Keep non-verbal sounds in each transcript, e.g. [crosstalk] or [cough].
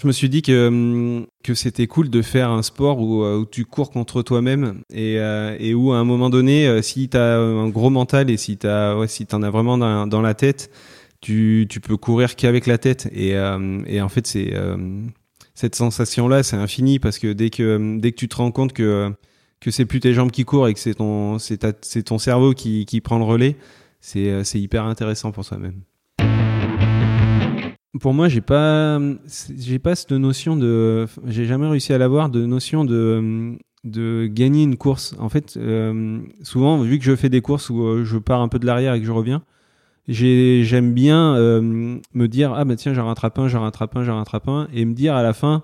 Je me suis dit que, hum, que c'était cool de faire un sport où, euh, tu cours contre toi-même et, euh, et, où à un moment donné, euh, si tu un gros mental et si tu ouais, si en as vraiment dans, la tête, tu, peux courir qu'avec la tête. Et, et en fait, c'est cette sensation-là, c'est infini parce que dès que, dès que tu te rends compte que, que c'est plus tes jambes qui courent et que c'est ton, ton cerveau qui, qui prend le relais, c'est hyper intéressant pour soi-même pour moi, j'ai pas, j'ai pas cette notion de, j'ai jamais réussi à l'avoir de notion de, de gagner une course. En fait, euh, souvent, vu que je fais des courses où euh, je pars un peu de l'arrière et que je reviens, j'aime bien euh, me dire ah bah tiens j'en rattrape un, j'en rattrape un, j'en rattrape un, et me dire à la fin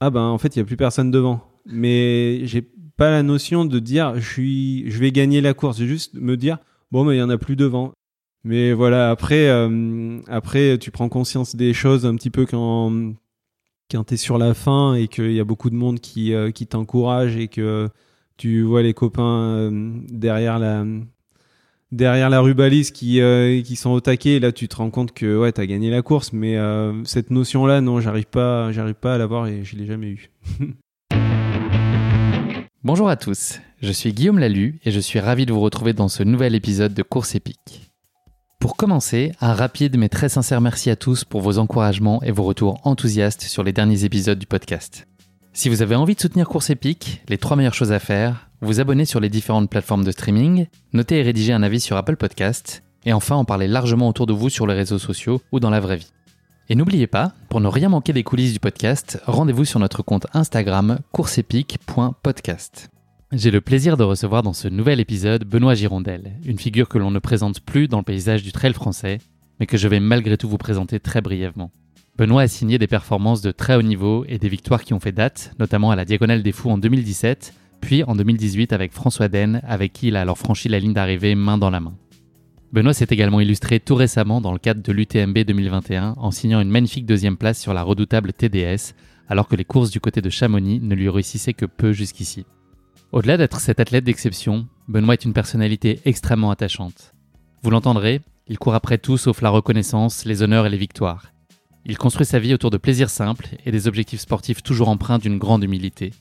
ah ben en fait il y a plus personne devant. Mais j'ai pas la notion de dire je suis, je vais gagner la course. Juste me dire bon mais il y en a plus devant. Mais voilà, après, euh, après, tu prends conscience des choses un petit peu quand, quand tu es sur la fin et qu'il y a beaucoup de monde qui, euh, t'encourage et que tu vois les copains euh, derrière la derrière la qui, sont au taquet. Et là, tu te rends compte que ouais, tu as gagné la course. Mais cette notion-là, non, j'arrive pas, j'arrive pas à l'avoir et je l'ai jamais eu. [laughs] Bonjour à tous, je suis Guillaume Lalu et je suis ravi de vous retrouver dans ce nouvel épisode de Course épique. Pour commencer, un rapide mais très sincère merci à tous pour vos encouragements et vos retours enthousiastes sur les derniers épisodes du podcast. Si vous avez envie de soutenir Course Épique, les trois meilleures choses à faire, vous abonner sur les différentes plateformes de streaming, noter et rédiger un avis sur Apple Podcast, et enfin en parler largement autour de vous sur les réseaux sociaux ou dans la vraie vie. Et n'oubliez pas, pour ne rien manquer des coulisses du podcast, rendez-vous sur notre compte Instagram courseepique.podcast. J'ai le plaisir de recevoir dans ce nouvel épisode Benoît Girondel, une figure que l'on ne présente plus dans le paysage du trail français, mais que je vais malgré tout vous présenter très brièvement. Benoît a signé des performances de très haut niveau et des victoires qui ont fait date, notamment à la Diagonale des Fous en 2017, puis en 2018 avec François Den, avec qui il a alors franchi la ligne d'arrivée main dans la main. Benoît s'est également illustré tout récemment dans le cadre de l'UTMB 2021 en signant une magnifique deuxième place sur la redoutable TDS, alors que les courses du côté de Chamonix ne lui réussissaient que peu jusqu'ici. Au-delà d'être cet athlète d'exception, Benoît est une personnalité extrêmement attachante. Vous l'entendrez, il court après tout sauf la reconnaissance, les honneurs et les victoires. Il construit sa vie autour de plaisirs simples et des objectifs sportifs toujours empreints d'une grande humilité.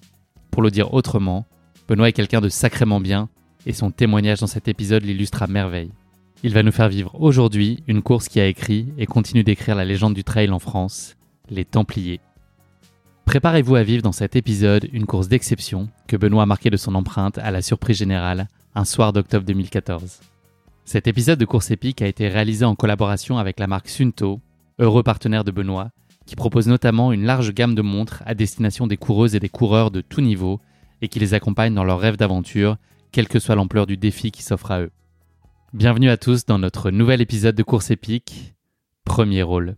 Pour le dire autrement, Benoît est quelqu'un de sacrément bien, et son témoignage dans cet épisode l'illustre à merveille. Il va nous faire vivre aujourd'hui une course qui a écrit et continue d'écrire la légende du trail en France, les Templiers. Préparez-vous à vivre dans cet épisode une course d'exception que Benoît a marqué de son empreinte à la surprise générale un soir d'octobre 2014. Cet épisode de course épique a été réalisé en collaboration avec la marque Sunto, heureux partenaire de Benoît, qui propose notamment une large gamme de montres à destination des coureuses et des coureurs de tout niveau et qui les accompagne dans leurs rêves d'aventure, quelle que soit l'ampleur du défi qui s'offre à eux. Bienvenue à tous dans notre nouvel épisode de course épique, premier rôle.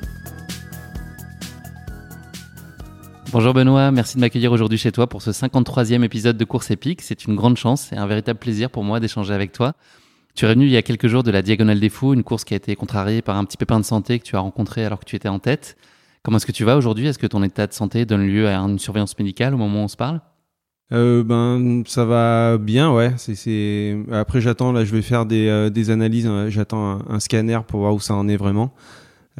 Bonjour Benoît, merci de m'accueillir aujourd'hui chez toi pour ce 53e épisode de Course épique. C'est une grande chance et un véritable plaisir pour moi d'échanger avec toi. Tu es venu il y a quelques jours de la Diagonale des Fous, une course qui a été contrariée par un petit pépin de santé que tu as rencontré alors que tu étais en tête. Comment est-ce que tu vas aujourd'hui? Est-ce que ton état de santé donne lieu à une surveillance médicale au moment où on se parle? Euh, ben ça va bien ouais c'est après j'attends là je vais faire des, euh, des analyses j'attends un, scanner pour voir où ça en est vraiment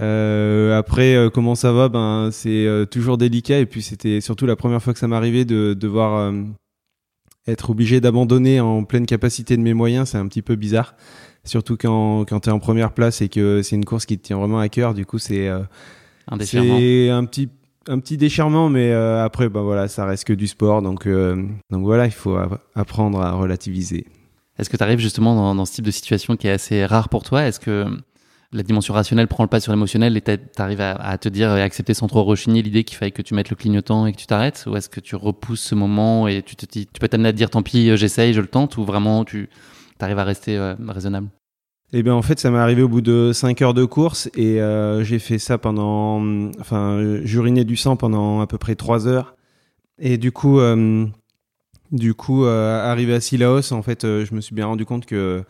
euh, après, euh, comment ça va? Ben, c'est euh, toujours délicat. Et puis, c'était surtout la première fois que ça m'arrivait de devoir être obligé d'abandonner en pleine capacité de mes moyens. C'est un petit peu bizarre, surtout quand quand t'es en première place et que c'est une course qui te tient vraiment à cœur. Du coup, c'est un un petit un petit déchirement, mais après, ben voilà, ça reste que du sport. Donc donc voilà, il faut apprendre à relativiser. Est-ce que tu arrives justement dans, dans, ce type de situation qui est assez rare pour toi? Est-ce que la dimension rationnelle prend le pas sur l'émotionnel et tu arrives à, te dire et accepter sans trop rechigner l'idée qu'il fallait que tu mettes le clignotant et que tu t'arrêtes Ou est-ce que tu repousses ce moment et tu te dis, tu peux t'amener à te dire tant pis, euh, j'essaye, je le tente Ou vraiment tu arrives à rester euh, raisonnable? Eh bien, en fait, ça m'est arrivé au bout de 5 heures de course et euh, j'ai fait ça pendant, enfin, j'urinais du sang pendant à peu près 3 heures. Et du coup, Du coup, arrivé à Silaos, en fait, je me suis bien rendu compte que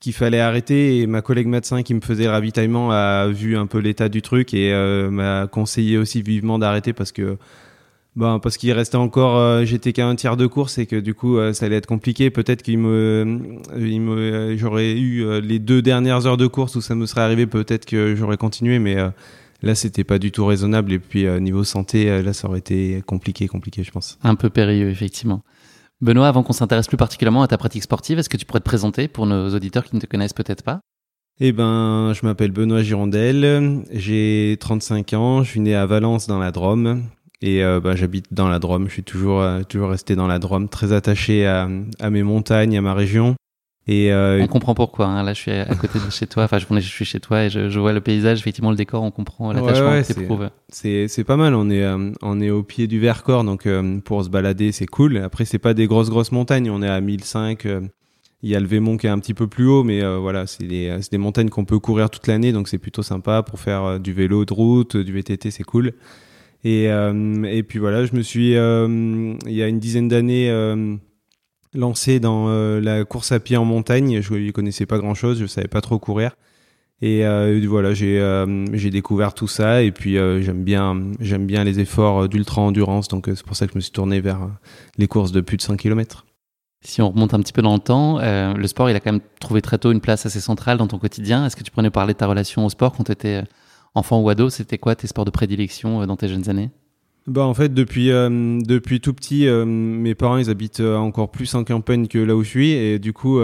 qu'il fallait arrêter et ma collègue médecin qui me faisait le ravitaillement a vu un peu l'état du truc et m'a conseillé aussi vivement d'arrêter parce que Bon, parce qu'il restait encore, euh, j'étais qu'à un tiers de course et que du coup, euh, ça allait être compliqué. Peut-être qu'il me, il me j'aurais eu euh, les deux dernières heures de course où ça me serait arrivé. Peut-être que j'aurais continué, mais là, c'était pas du tout raisonnable. Et puis niveau santé, là, ça aurait été compliqué, compliqué, je pense. Un peu périlleux, effectivement. Benoît, avant qu'on s'intéresse plus particulièrement à ta pratique sportive, est-ce que tu pourrais te présenter pour nos auditeurs qui ne te connaissent peut-être pas? Eh ben, je m'appelle Benoît Girondel, j'ai 35 ans, je suis né à Valence dans la Drôme. Et euh, bah, j'habite dans la Drôme. Je suis toujours euh, toujours resté dans la Drôme, très attaché à, à mes montagnes, à ma région. Et euh, on comprend pourquoi. Hein. Là, je suis à côté de chez toi. Enfin, je, je suis chez toi et je, je, vois le paysage, effectivement, le décor. On comprend l'attachement ouais, que C'est c'est pas mal. On est on est au pied du Vercors, donc pour se balader, c'est cool. Après, c'est pas des grosses grosses montagnes. On est à 1005. Il y a le Vémont qui est un petit peu plus haut, mais voilà, c'est des, des montagnes qu'on peut courir toute l'année, donc c'est plutôt sympa pour faire du vélo de route, du VTT, c'est cool. Et, euh, et puis voilà, je me suis, euh, il y a une dizaine d'années, euh, lancé dans la course à pied en montagne. Je ne connaissais pas grand-chose, je savais pas trop courir. Et voilà, j'ai j'ai découvert tout ça et puis j'aime bien les efforts d'ultra endurance donc c'est pour ça que je me suis tourné vers les courses de plus de 100 km. Si on remonte un petit peu dans le temps, le sport il a quand même trouvé très tôt une place assez centrale dans ton quotidien. Est-ce que tu prenais parler de ta relation au sport quand tu étais enfant ou ado, c'était quoi tes sports de prédilection euh, dans tes jeunes années? Bah en fait depuis euh, depuis tout petit euh, mes parents ils habitent encore plus en campagne que là où je suis et du coup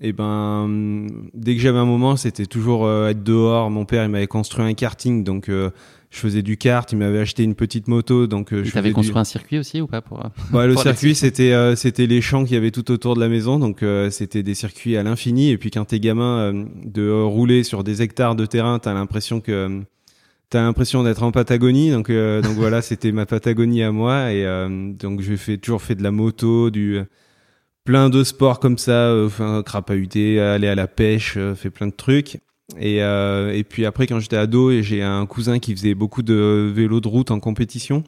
et ben dès que j'avais un moment c'était toujours être dehors mon père il m'avait construit un karting donc je faisais du kart, il m'avait acheté une petite moto, donc euh, je. construit un circuit aussi ou pas pour bah, Le [laughs] circuit, c'était euh, c'était les champs qu'il y avait tout autour de la maison, donc euh, c'était des circuits à l'infini. Et puis quand t'es gamin, de rouler sur des hectares de terrain, t'as l'impression que t'as l'impression d'être en Patagonie, donc donc voilà, [laughs] c'était ma Patagonie à moi. Et donc j'ai toujours fait de la moto, du plein de sports comme ça, enfin crapahuter, aller à la pêche, fait plein de trucs. Et, euh, et puis après, quand j'étais ado, j'ai un cousin qui faisait beaucoup de vélo de route en compétition.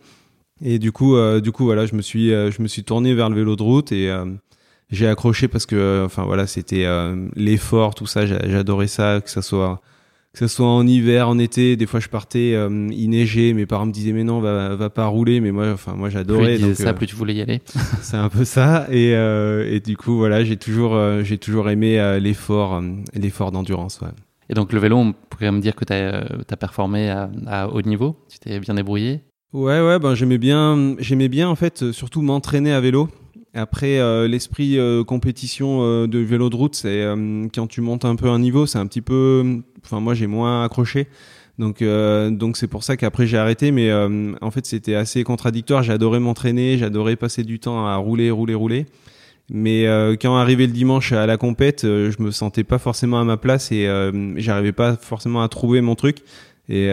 Et du coup, euh, du coup, voilà, je me suis, euh, je me suis tourné vers le vélo de route et euh, j'ai accroché parce que, enfin voilà, c'était l'effort, tout ça. J'adorais ça, que ça soit, que ça soit en hiver, en été. Des fois, je partais, il neigeait. Mes parents me disaient mais non, va, va pas rouler. Mais moi, enfin moi, j'adorais. Plus ça, plus tu voulais y aller. [laughs] c'est un peu ça. Et, et du coup, voilà, j'ai toujours, j'ai toujours aimé l'effort, l'effort d'endurance. Ouais. Et donc le vélo, on pourrait me dire que tu as, euh, as, performé à, à, haut niveau, tu t'es bien débrouillé Ouais, ouais, ben j'aimais bien, j'aimais bien en fait euh, surtout m'entraîner à vélo. Après, euh, l'esprit compétition de vélo de route, c'est quand tu montes un peu un niveau, c'est un petit peu, enfin moi j'ai moins accroché. Donc donc c'est pour ça qu'après j'ai arrêté. Mais en fait c'était assez contradictoire. J'adorais m'entraîner, j'adorais passer du temps à rouler, rouler, rouler. Mais euh, quand arrivé le dimanche à la compète, euh, je me sentais pas forcément à ma place et euh, j'arrivais pas forcément à trouver mon truc. Et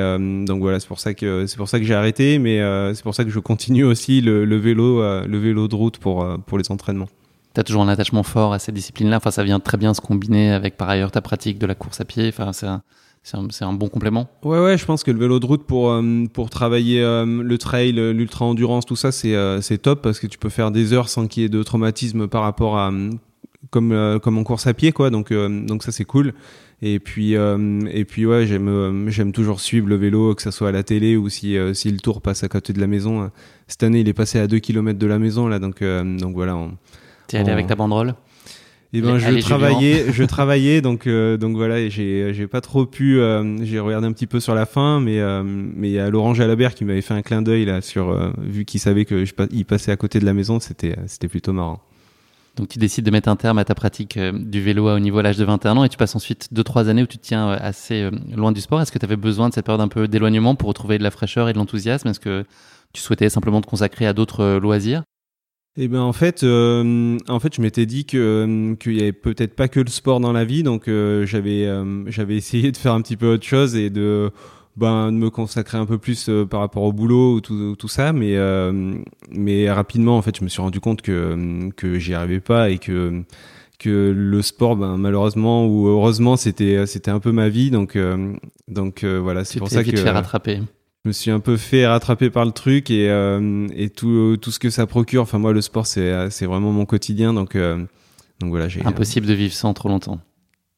donc voilà, c'est pour ça que j'ai arrêté, mais c'est pour ça que je continue aussi le, vélo, de route pour les entraînements. Tu as toujours un attachement fort à cette discipline-là. Enfin, ça vient très bien se combiner avec par ailleurs ta pratique de la course à pied. Enfin, c'est un, c'est un, bon complément. Ouais, ouais, je pense que le vélo de route pour, euh, pour travailler euh, le trail, l'ultra-endurance, tout ça, c'est euh, top parce que tu peux faire des heures sans qu'il y ait de traumatisme par rapport à. comme, comme en course à pied, quoi. Donc, donc ça, c'est cool. Et puis, et puis ouais, j'aime j'aime toujours suivre le vélo, que ça soit à la télé ou si, si le tour passe à côté de la maison. Cette année, il est passé à 2 km de la maison, là, donc, donc voilà. T'es allé avec ta banderole et eh ben, je travaillais, je travaillais, donc euh, donc voilà, j'ai j'ai pas trop pu. Euh, j'ai regardé un petit peu sur la fin, mais euh, mais il y a Laurent Jalabert qui m'avait fait un clin d'œil là sur vu qu'il savait que je, il passait à côté de la maison, c'était c'était plutôt marrant. Donc tu décides de mettre un terme à ta pratique du vélo à haut niveau à l'âge de 21 ans et tu passes ensuite 2-3 années où tu te tiens assez loin du sport. Est-ce que tu avais besoin de cette période un peu d'éloignement pour retrouver de la fraîcheur et de l'enthousiasme? Est-ce que tu souhaitais simplement te consacrer à d'autres loisirs? Eh ben en fait, euh, en fait, je m'étais dit que euh, qu'il y avait peut-être pas que le sport dans la vie, donc euh, j'avais j'avais [laughs] essayé de faire un petit peu autre chose et de ben de me consacrer un peu plus par rapport au boulot ou tout, tout ça, mais mais rapidement en fait, je me suis rendu compte que que j'y arrivais pas et que que le sport, ben, malheureusement ou heureusement, c'était c'était un peu ma vie, donc donc voilà, c'est pour ça que. Tu te rattraper. Je me suis un peu fait rattraper par le truc et, et tout, tout ce que ça procure. Enfin, moi, le sport, c'est, c'est vraiment mon quotidien. Donc, donc voilà. J'ai, Impossible de vivre sans trop longtemps.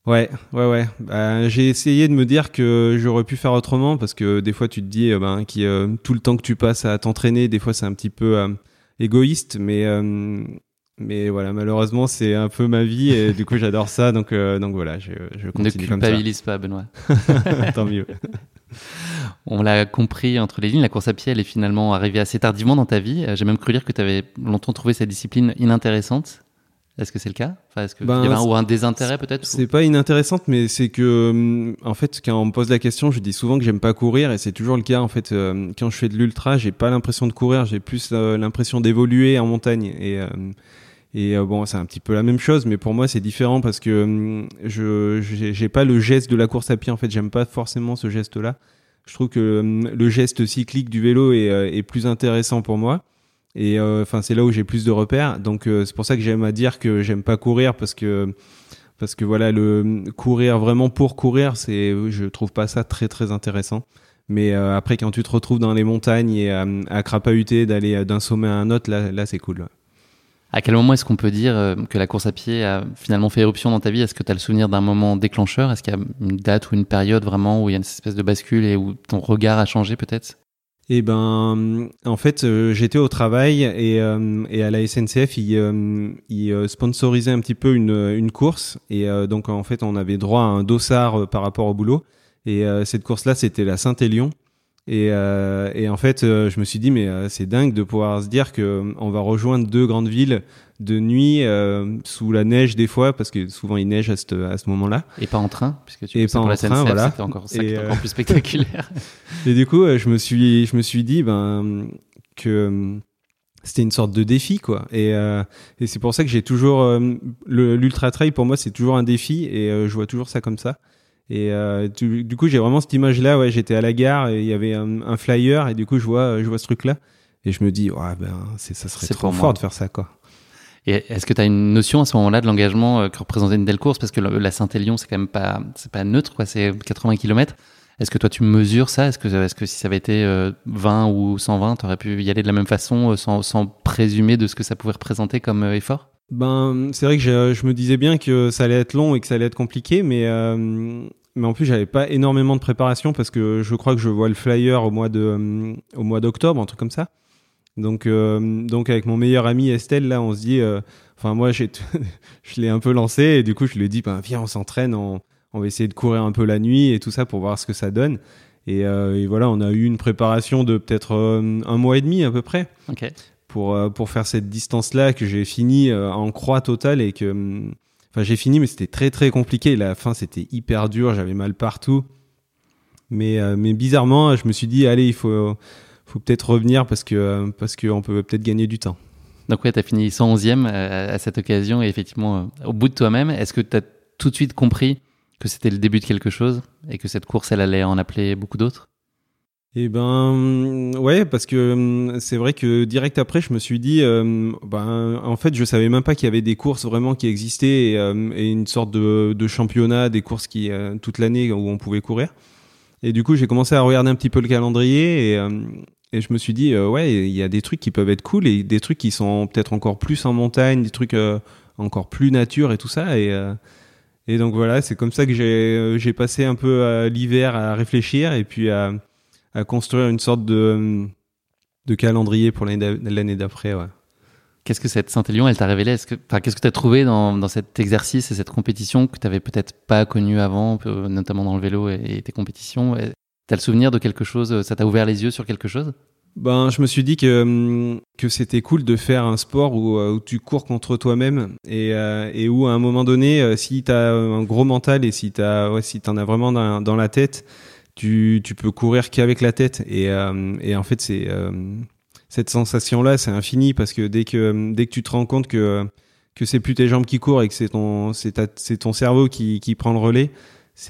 Ouais, ouais, ouais. Bah, j'ai essayé de me dire que j'aurais pu faire autrement parce que des fois tu te dis ben, qui tout le temps que tu passes à t'entraîner, des fois c'est un petit peu égoïste, mais mais voilà, malheureusement, c'est un peu ma vie et du coup, j'adore ça. Donc, euh, donc voilà, je, je continue comme ça. Ne culpabilise pas, Benoît. [laughs] [laughs] Tant mieux. On l'a compris entre les lignes, la course à pied, elle est finalement arrivée assez tardivement dans ta vie. J'ai même cru dire que tu avais longtemps trouvé cette discipline inintéressante. Est-ce que c'est le cas? Enfin, Est-ce qu'il ben, y avait un, ou un désintérêt peut-être C'est pas inintéressante, mais c'est que hum, en fait, quand on me pose la question, je dis souvent que j'aime pas courir, et c'est toujours le cas. En fait, euh, quand je fais de l'ultra, j'ai pas l'impression de courir, j'ai plus euh, l'impression d'évoluer en montagne. Et et euh, bon, c'est un petit peu la même chose, mais pour moi, c'est différent parce que hum, je j'ai pas le geste de la course à pied. En fait, j'aime pas forcément ce geste-là. Je trouve que hum, le geste cyclique du vélo est, euh, est plus intéressant pour moi. Et euh, enfin, c'est là où j'ai plus de repères. Donc, c'est pour ça que j'aime à dire que j'aime pas courir parce que parce que voilà, le hum, courir vraiment pour courir, c'est je trouve pas ça très très intéressant. Mais après, quand tu te retrouves dans les montagnes et à crapahuter, d'aller d'un sommet à un autre, là, là c'est cool. À quel moment est-ce qu'on peut dire euh, que la course à pied a finalement fait éruption dans ta vie? Est-ce que tu as le souvenir d'un moment déclencheur? Est-ce qu'il y a une date ou une période vraiment où il y a une espèce de bascule et où ton regard a changé peut-être? Eh ben, en fait, euh, j'étais au travail et, euh, à la SNCF, ils, ils sponsorisaient un petit peu une, une course et donc en fait, on avait droit à un dossard par rapport au boulot. Et cette course-là, c'était la Saint-Élion. Et, euh, et, en fait, euh, je me suis dit, mais euh, c'est dingue de pouvoir se dire que on va rejoindre deux grandes villes de nuit sous la neige des fois, parce que souvent il neige à ce, à ce moment-là. Et pas en train, puisque tu et pas en train, voilà. C'était encore, encore plus spectaculaire. [laughs] [laughs] et du coup, je me suis, je me suis dit, ben que c'était une sorte de défi quoi et, et c'est pour ça que j'ai toujours l'ultra trail pour moi c'est toujours un défi et je vois toujours ça comme ça et euh, du, coup, j'ai vraiment cette image-là. Ouais, j'étais à la gare et il y avait un, flyer et du coup, je vois, je vois ce truc-là et je me dis, ouais, ben, c'est, ça serait trop fort de faire ça, quoi. Et est-ce que tu as une notion à ce moment-là de l'engagement euh, que représentait une telle course? Parce que la Saint-Élion, c'est quand même pas, c'est pas neutre, quoi. C'est 80 km. Est-ce que toi, tu mesures ça? Est-ce que, si ça avait été 20 euh, ou 120, tu aurais pu y aller de la même façon euh, sans, présumer de ce que ça pouvait représenter comme effort? Ben, c'est vrai que je, me disais bien que ça allait être long et que ça allait être compliqué, mais euh, en plus j'avais pas énormément de préparation parce que je crois que je vois le flyer au mois euh, d'octobre, un truc comme ça. Donc euh, avec mon meilleur ami Estelle là, on se dit, enfin moi [laughs] je l'ai un peu lancé et du coup je lui ai dit ben viens on s'entraîne, on, on va essayer de courir un peu la nuit et tout ça pour voir ce que ça donne. Et, et voilà, on a eu une préparation de peut-être un mois et demi à peu près. Okay pour, euh, pour faire cette distance-là que j'ai fini euh, en croix totale et que. Hum, enfin, j'ai fini, mais c'était très très compliqué. La fin, c'était hyper dur, j'avais mal partout. Mais, euh, mais bizarrement, je me suis dit, allez, il faut, faut peut-être revenir parce que parce qu'on peut peut-être gagner du temps. Donc ouais, tu as fini 111e à, cette occasion et effectivement, au bout de toi-même, est-ce que tu as tout de suite compris que c'était le début de quelque chose et que cette course, elle allait en appeler beaucoup d'autres? Eh ben ouais, parce que hum, c'est vrai que direct après, je me suis dit, euh, ben en fait, je savais même pas qu'il y avait des courses vraiment qui existaient et, euh, une sorte de, de, championnat, des courses qui euh, toute l'année où on pouvait courir. Et du coup, j'ai commencé à regarder un petit peu le calendrier et, et je me suis dit, ouais, il y a des trucs qui peuvent être cool et des trucs qui sont peut-être encore plus en montagne, des trucs encore plus nature et tout ça et et donc voilà, c'est comme ça que j'ai j'ai passé un peu l'hiver à réfléchir et puis à à construire une sorte de, de calendrier pour l'année d'après. Ouais. Qu'est-ce que cette Saint-Élion, elle t'a révélé? Qu'est-ce que tu as trouvé dans, dans, cet exercice et cette compétition que tu n'avais peut-être pas connu avant, notamment dans le vélo et, tes compétitions? Tu as le souvenir de quelque chose Ça t'a ouvert les yeux sur quelque chose? Ben, je me suis dit que, que c'était cool de faire un sport où, où tu cours contre toi-même et, euh, et, où à un moment donné, euh, si tu as un gros mental et si tu ouais, si en as vraiment dans, la tête, tu, tu peux courir qu'avec la tête. Et, euh, et en fait, c'est euh, cette sensation-là, c'est infini parce que dès que dès que tu te rends compte que que c'est plus tes jambes qui courent et que c'est ton c'est ton cerveau qui, qui prend le relais,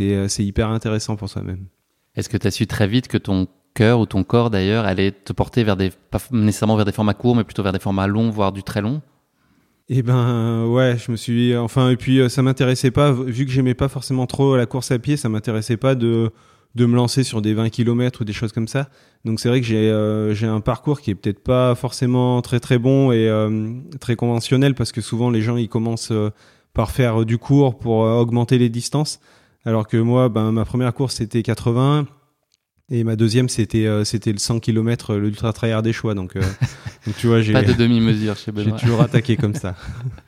euh, c'est hyper intéressant pour soi-même. Est-ce que tu as su très vite que ton cœur ou ton corps d'ailleurs allait te porter vers des pas nécessairement vers des formats courts mais plutôt vers des formats longs voire du très long? Eh ben ouais, je me suis enfin et puis ça m'intéressait pas vu que j'aimais pas forcément trop la course à pied, ça m'intéressait pas de de me lancer sur des 20 km ou des choses comme ça. Donc c'est vrai que j'ai j'ai un parcours qui est peut-être pas forcément très très bon et très conventionnel parce que souvent les gens ils commencent par faire du court pour augmenter les distances. Alors que moi, ben, ma première course c'était 80 et ma deuxième, c'était euh, c'était le 100 km, euh, l'ultra tryhard des choix. Donc, euh, [laughs] donc tu vois, j'ai pas de demi-mesure chez Benoît. J'ai toujours attaqué comme ça.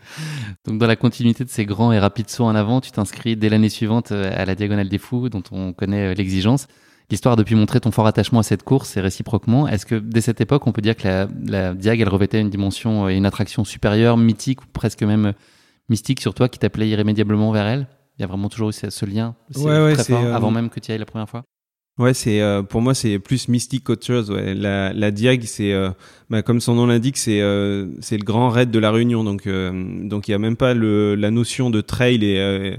[laughs] donc dans la continuité de ces grands et rapides sauts en avant, tu t'inscris dès l'année suivante à la Diagonale des Fous, dont on connaît l'exigence. L'histoire a depuis montré ton fort attachement à cette course et réciproquement. Est-ce que dès cette époque, on peut dire que la, la Diag, elle revêtait une dimension et une attraction supérieure, mythique ou presque même mystique sur toi qui t'appelait irrémédiablement vers elle? Il y a vraiment toujours eu ce lien ouais, ouais, très fort, avant même que tu y ailles la première fois? Ouais, c'est euh, pour moi c'est plus mystique qu'autre chose. Ouais. La, la Diag, c'est euh, bah, comme son nom l'indique, c'est euh, c'est le grand raid de la Réunion. Donc donc il y a même pas le, la notion de trail et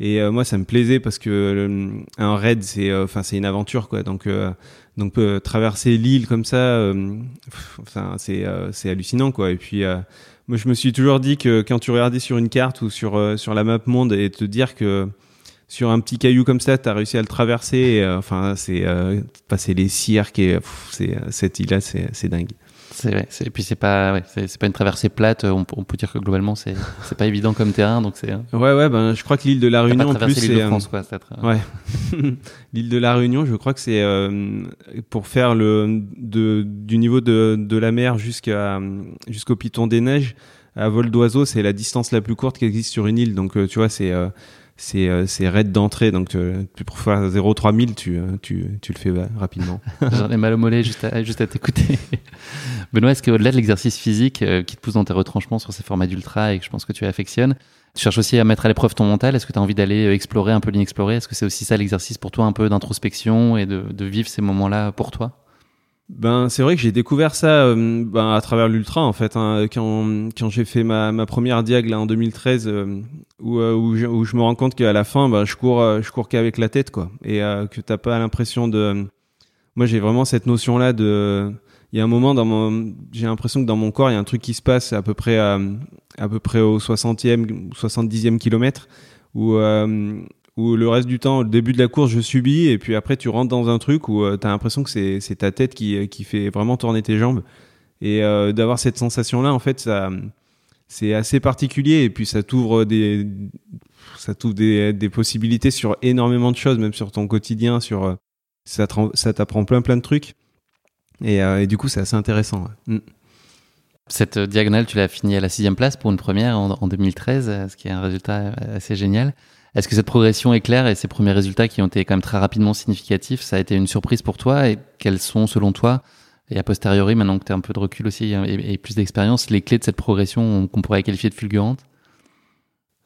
et moi ça me plaisait parce que un raid c'est enfin c'est une aventure quoi. Donc donc traverser l'île comme ça, enfin c'est c'est hallucinant quoi. Et puis moi je me suis toujours dit que quand tu regardais sur une carte ou sur sur la map monde et te dire que sur un petit caillou comme ça, tu as réussi à le traverser. Et, euh, enfin, c'est euh, passer les cirques et c'est euh, cette île-là, c'est dingue. C'est vrai. Et puis c'est pas, ouais, c'est pas une traversée plate. On, on, peut dire que globalement c'est c'est pas évident comme terrain, donc c'est. Ouais ouais, ben je crois que l'île de la Réunion en plus c'est. l'île de France quoi, Ouais. [laughs] l'île de la Réunion, je crois que c'est pour faire le de du niveau de de la mer jusqu'à jusqu'au Piton des Neiges à vol d'oiseau, c'est la distance la plus courte qui existe sur une île. Donc tu vois, c'est c'est euh, c'est raid d'entrée donc euh, pour faire 0 3000 tu, euh, tu tu le fais rapidement. [laughs] J'en ai mal au mollet juste à juste à t'écouter. [laughs] Benoît est-ce que au-delà de l'exercice physique qui te pousse dans tes retranchements sur ces formats d'ultra et que je pense que tu affectionnes tu cherches aussi à mettre à l'épreuve ton mental? Est-ce que tu as envie d'aller explorer un peu l'inexploré? Est-ce que c'est aussi ça l'exercice pour toi un peu d'introspection et de, de vivre ces moments là pour toi? Ben c'est vrai que j'ai découvert ça euh, ben, à travers l'ultra en fait hein, quand quand j'ai fait ma, ma première diag là en 2013 euh, où, euh, où, je, me rends compte qu'à la fin ben, je cours je cours qu'avec la tête quoi. Et que t'as pas l'impression de moi j'ai vraiment cette notion là de il y a un moment dans mon j'ai l'impression que dans mon corps il y a un truc qui se passe à peu près à, à peu près au 60e 70e kilomètre où où le reste du temps, au début de la course, je subis, et puis après, tu rentres dans un truc où euh, tu as l'impression que c'est ta tête qui, qui fait vraiment tourner tes jambes. Et euh, d'avoir cette sensation-là, en fait, c'est assez particulier, et puis ça t'ouvre des, ça des, des, possibilités sur énormément de choses, même sur ton quotidien, sur, euh, ça t'apprend plein plein de trucs. Et, du coup, c'est assez intéressant. Mm. Cette diagonale, tu l'as fini à la sixième place pour une première en 2013, ce qui est un résultat assez génial. Est-ce que cette progression est claire et ces premiers résultats qui ont été quand même très rapidement significatifs, ça a été une surprise pour toi et quels sont selon toi et a posteriori, maintenant que tu as un peu de recul aussi et, plus d'expérience, les clés de cette progression qu'on pourrait qualifier de fulgurante?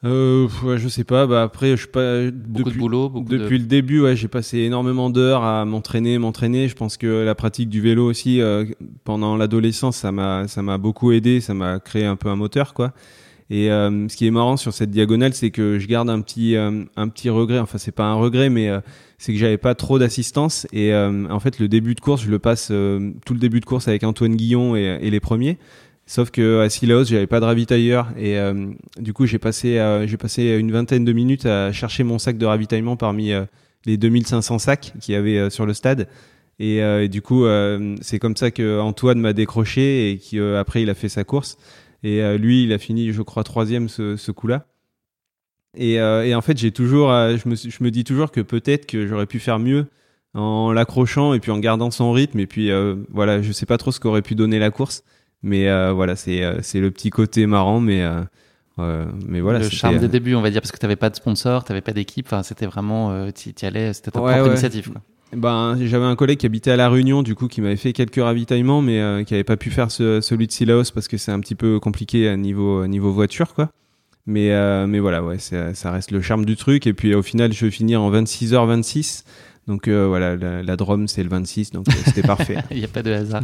Euh, ouais, je sais pas. Bah après, je suis pas beaucoup depuis, de boulot. depuis le début, ouais, j'ai passé énormément d'heures à m'entraîner, m'entraîner. Je pense que la pratique du vélo aussi euh, pendant l'adolescence, ça m'a, ça m'a beaucoup aidé. Ça m'a créé un peu un moteur, quoi. Et euh, ce qui est marrant sur cette diagonale, c'est que je garde un petit euh, un petit regret. Enfin, c'est pas un regret, mais euh, c'est que j'avais pas trop d'assistance. Et en fait, le début de course, je le passe tout le début de course avec Antoine Guillon et, les premiers. Sauf que à Silaos, j'avais pas de ravitailleur et du coup, j'ai passé j'ai passé une vingtaine de minutes à chercher mon sac de ravitaillement parmi les 2500 sacs qu'il y avait sur le stade. Et, et du coup, c'est comme ça que Antoine m'a décroché et qu'après il a fait sa course. Et euh, lui, il a fini, je crois, troisième ce, ce coup-là. Et, euh, et, en fait, j'ai toujours, euh, je me, je me dis toujours que peut-être que j'aurais pu faire mieux en l'accrochant et puis en gardant son rythme. Et puis voilà, je sais pas trop ce qu'aurait pu donner la course, mais voilà, c'est le petit côté marrant, mais mais voilà. Le charme des débuts, on va dire, parce que tu n'avais pas de sponsor, tu n'avais pas d'équipe. Enfin, c'était vraiment, tu y allais, c'était ta propre initiative. Quoi. Ben, j'avais un collègue qui habitait à La Réunion, du coup, qui m'avait fait quelques ravitaillements, mais euh, qui avait pas pu faire ce, celui de Silaos parce que c'est un petit peu compliqué à niveau, niveau voiture, quoi. Mais, euh, mais voilà, ouais, ça reste le charme du truc. Et puis au final, je vais finir en 26h26. Donc euh, voilà, la, la Drôme, c'est le 26, donc c'était parfait. [laughs] Il n'y a pas de hasard.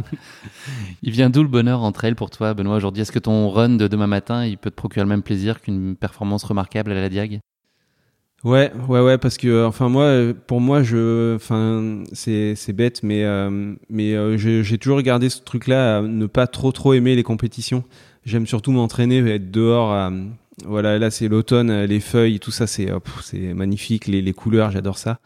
il vient d'où le bonheur entre elles pour toi, Benoît, aujourd'hui? Est-ce que ton run de demain matin, il peut te procurer le même plaisir qu'une performance remarquable à la Diag? Ouais, ouais, ouais, parce que enfin moi, pour moi, je, enfin c'est c'est bête, mais euh, mais euh, j'ai toujours regardé ce truc-là, ne pas trop trop aimer les compétitions. J'aime surtout m'entraîner, être dehors. voilà, là c'est l'automne, les feuilles, tout ça, c'est c'est magnifique, les, les couleurs, j'adore ça.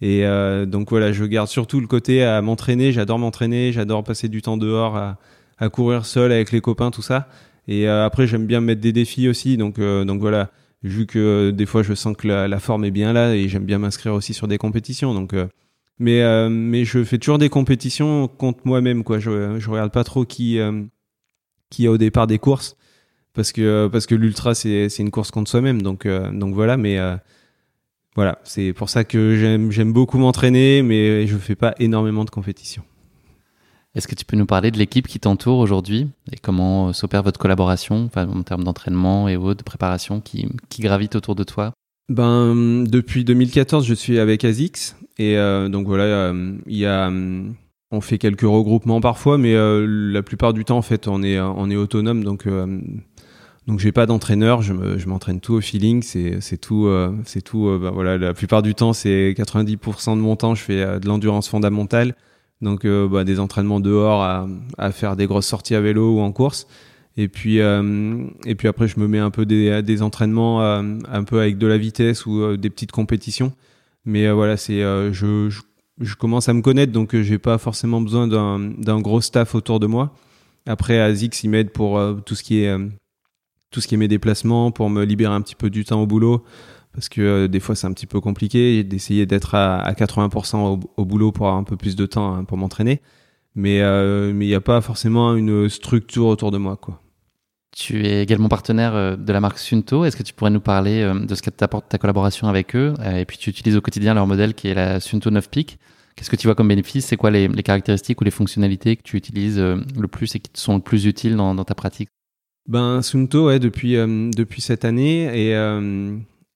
Et donc voilà, je garde surtout le côté à m'entraîner. J'adore m'entraîner, j'adore passer du temps dehors à, à, courir seul avec les copains, tout ça. Et après, j'aime bien mettre des défis aussi. Donc donc voilà, vu que des fois je sens que la, la forme est bien là et j'aime bien m'inscrire aussi sur des compétitions. Donc mais euh, mais je fais toujours des compétitions contre moi-même quoi. Je je regarde pas trop qui euh, qui a au départ des courses parce que parce que l'ultra c'est c'est une course contre soi-même donc euh, donc voilà mais voilà c'est pour ça que j'aime j'aime beaucoup m'entraîner mais je fais pas énormément de compétitions. Est-ce que tu peux nous parler de l'équipe qui t'entoure aujourd'hui et comment s'opère votre collaboration en termes d'entraînement et autres, de préparation qui, qui gravite autour de toi? Ben, depuis 2014, je suis avec ASICS. Et euh, donc voilà, euh, euh, on fait quelques regroupements parfois, mais la plupart du temps, en fait, on est, on est autonome. Donc, donc j'ai pas d'entraîneur, je, me, je m'entraîne tout au feeling. C'est tout, c'est tout. Ben voilà, la plupart du temps, c'est 90% de mon temps, je fais de l'endurance fondamentale. Donc, bah, des entraînements dehors à, à faire des grosses sorties à vélo ou en course. Et puis, euh, et puis après, je me mets un peu des, des entraînements euh, un peu avec de la vitesse ou euh, des petites compétitions. Mais voilà, c'est, je, je, je, commence à me connaître, donc j'ai pas forcément besoin d'un gros staff autour de moi. Après, ASICS, il m'aide pour tout ce qui est tout ce qui est mes déplacements, pour me libérer un petit peu du temps au boulot, parce que des fois c'est un petit peu compliqué d'essayer d'être à, à 80% au, au, boulot pour avoir un peu plus de temps hein, pour m'entraîner. Mais mais il n'y a pas forcément une structure autour de moi, quoi. Tu es également partenaire euh, de la marque Sunto. Est-ce que tu pourrais nous parler euh, de ce que t'apporte ta collaboration avec eux euh, Et puis tu utilises au quotidien leur modèle qui est la Sunto 9 Peak. Qu'est-ce que tu vois comme bénéfice? C'est quoi les, caractéristiques ou les fonctionnalités que tu utilises le plus et qui te sont le plus utiles dans, ta pratique? Ben Sunto, ouais, depuis depuis cette année et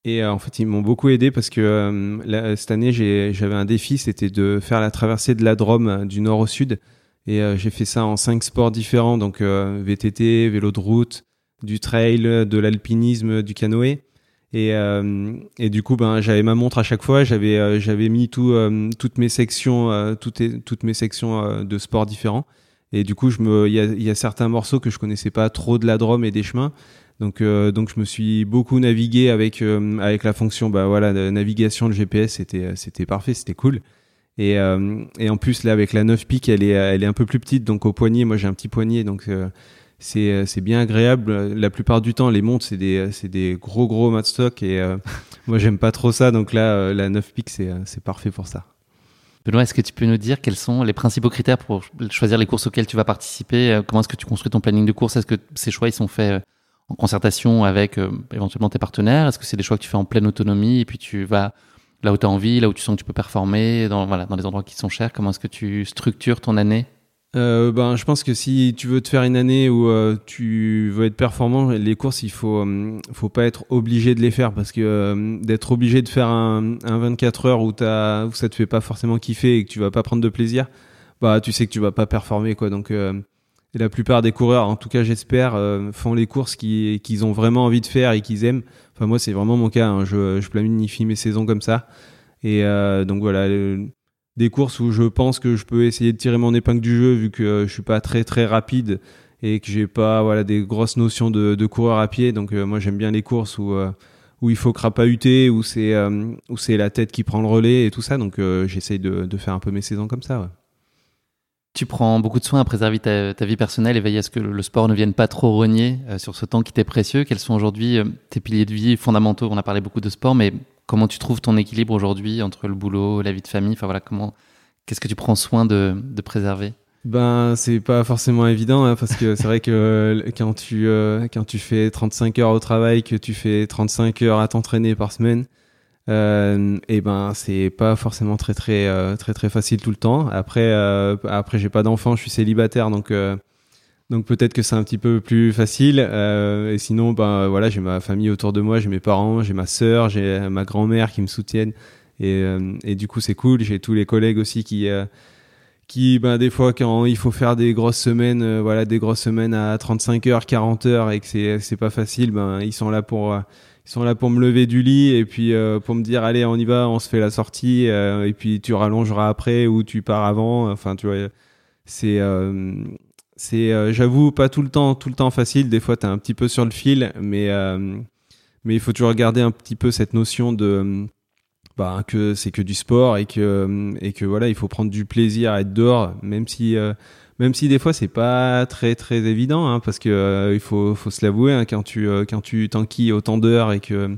et en fait ils m'ont beaucoup aidé parce que cette année j'avais un défi, c'était de faire la traversée de la Drôme du nord au sud et euh, j'ai fait ça en cinq sports différents, donc euh, VTT, vélo de route, du trail, de l'alpinisme, du canoë. Et, euh, et, du coup, ben, j'avais ma montre à chaque fois. J'avais j'avais mis tout, toutes mes sections, toutes, toutes mes sections de sports différents. Et du coup, il y a, y a, certains morceaux que je connaissais pas trop de la Drôme et des chemins. Donc, donc je me suis beaucoup navigué avec avec la fonction, bah voilà, navigation de GPS. C'était c'était parfait, c'était cool. Et, euh, et en plus, là, avec la 9 pique, elle est, elle est un peu plus petite. Donc, au poignet, moi, j'ai un petit poignet. Donc, euh, c'est, euh, c'est bien agréable. La plupart du temps, les montres, c'est des, c'est des gros, gros mat stock. Et [laughs] moi, j'aime pas trop ça. Donc, là, la 9 pique, c'est, c'est parfait pour ça. Benoît, est-ce que tu peux nous dire quels sont les principaux critères pour choisir les courses auxquelles tu vas participer? Comment est-ce que tu construis ton planning de course? Est-ce que ces choix ils sont faits en concertation avec éventuellement tes partenaires? Est-ce que c'est des choix que tu fais en pleine autonomie et puis tu vas là où tu as envie, là où tu sens que tu peux performer, dans, voilà, dans les endroits qui sont chers? Comment est-ce que tu structures ton année? Euh, ben, je pense que si tu veux te faire une année où euh, tu veux être performant, les courses, il faut, euh, faut pas être obligé de les faire parce que euh, d'être obligé de faire un, un 24 heures où, as, où ça te fait pas forcément kiffer et que tu vas pas prendre de plaisir, bah tu sais que tu vas pas performer quoi. Donc la plupart des coureurs, en tout cas j'espère, font les courses qu'ils ont vraiment envie de faire et qu'ils aiment. Enfin, moi, c'est vraiment mon cas. Hein. Je, planifie mes saisons comme ça. Et euh, donc voilà, des courses où je pense que je peux essayer de tirer mon épingle du jeu vu que je suis pas très très rapide et que j'ai pas voilà des grosses notions de, de coureur à pied. Donc euh, moi, j'aime bien les courses où euh, où il faut crapahuter, où c'est où c'est la tête qui prend le relais et tout ça. Donc j'essaye de, faire un peu mes saisons comme ça. Tu prends beaucoup de soin à préserver ta, vie personnelle et veiller à ce que le sport ne vienne pas trop renier euh, sur ce temps qui t'est précieux. Quels sont aujourd'hui euh, tes piliers de vie fondamentaux? On a parlé beaucoup de sport, mais comment tu trouves ton équilibre aujourd'hui entre le boulot, la vie de famille? Enfin comment Qu'est-ce que tu prends soin de, préserver? Ben c'est pas forcément évident hein, parce que c'est vrai que euh, quand tu quand tu fais 35 heures au travail que tu fais 35 heures à t'entraîner par semaine euh, et ben c'est pas forcément très très euh, très très facile tout le temps. Après euh, après j'ai pas d'enfant, je suis célibataire donc donc peut-être que c'est un petit peu plus facile. et sinon ben voilà j'ai ma famille autour de moi, j'ai mes parents, j'ai ma sœur, j'ai ma grand-mère qui me soutiennent et et du coup c'est cool. J'ai tous les collègues aussi qui qui ben des fois quand il faut faire des grosses semaines voilà des grosses semaines à 35 heures 40 heures et que c'est c'est pas facile ben ils sont là pour ils sont là pour me lever du lit et puis euh, pour me dire allez on y va on se fait la sortie euh, et puis tu rallongeras après ou tu pars avant. Enfin tu vois c'est euh, c'est j'avoue pas tout le temps tout le temps facile. Des fois tu es un petit peu sur le fil mais mais il faut toujours garder un petit peu cette notion de bah, que c'est que du sport et que et que voilà, il faut prendre du plaisir à être dehors, même si même si des fois c'est pas très très évident, hein, parce que il faut faut se l'avouer hein, quand tu quand tu t'enquilles autant d'heures et que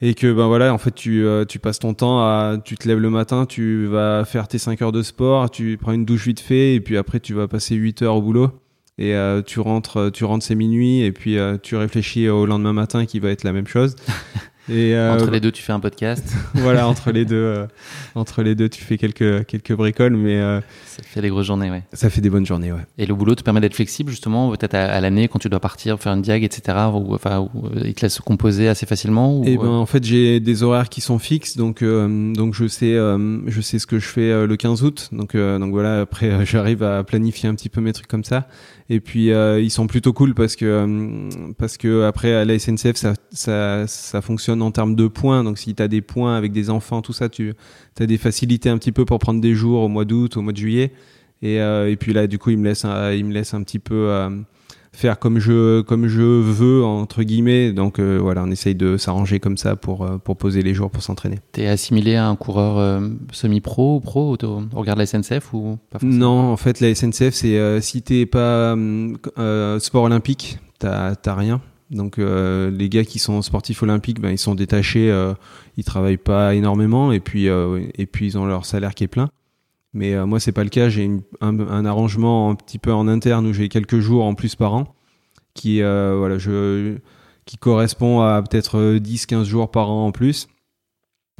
et que ben voilà en fait tu, tu passes ton temps à tu te lèves le matin tu vas faire tes 5 heures de sport tu prends une douche vite fait et puis après tu vas passer 8 heures au boulot et euh, tu rentres tu rentres c'est minuit et puis euh, tu réfléchis au lendemain matin qui va être la même chose [laughs] et euh, entre les deux tu fais un podcast. [laughs] Voilà entre les deux entre les deux tu fais quelques quelques bricoles mais ça fait des grosses journées ouais. ça fait des bonnes journées ouais. Et le boulot te permet d'être flexible justement peut-être à, l'année quand tu dois partir faire une diag etc ou enfin il te laisse composer assez facilement ou, et eh ben en fait j'ai des horaires qui sont fixes donc donc je sais je sais ce que je fais le 15 août. Donc donc voilà après j'arrive à planifier un petit peu mes trucs comme ça et puis euh, ils sont plutôt cool parce que euh, parce que après à la SNCF ça, ça, ça fonctionne en termes de points. Donc si tu as des points avec des enfants, tout ça, tu as des facilités un petit peu pour prendre des jours au mois d'août, au mois de juillet. Et, euh, et puis là, du coup, ils me laissent, ils me laissent un petit peu faire comme je comme je veux entre guillemets. Donc euh, voilà on essaye de s'arranger comme ça pour euh, pour poser les jours pour s'entraîner. T'es assimilé à un coureur euh, semi pro ou pro? Au, regard de la SNCF ou pas non en fait la SNCF c'est si t'es pas sport olympique t'as t'as rien. Donc les gars qui sont sportifs olympiques ben ils sont détachés ils travaillent pas énormément. Et puis et puis ils ont leur salaire qui est plein mais euh, moi, c'est pas le cas. J'ai un, un, arrangement un petit peu en interne où j'ai quelques jours en plus par an qui, euh, voilà, je, qui correspond à peut-être 10-15 jours par an en plus.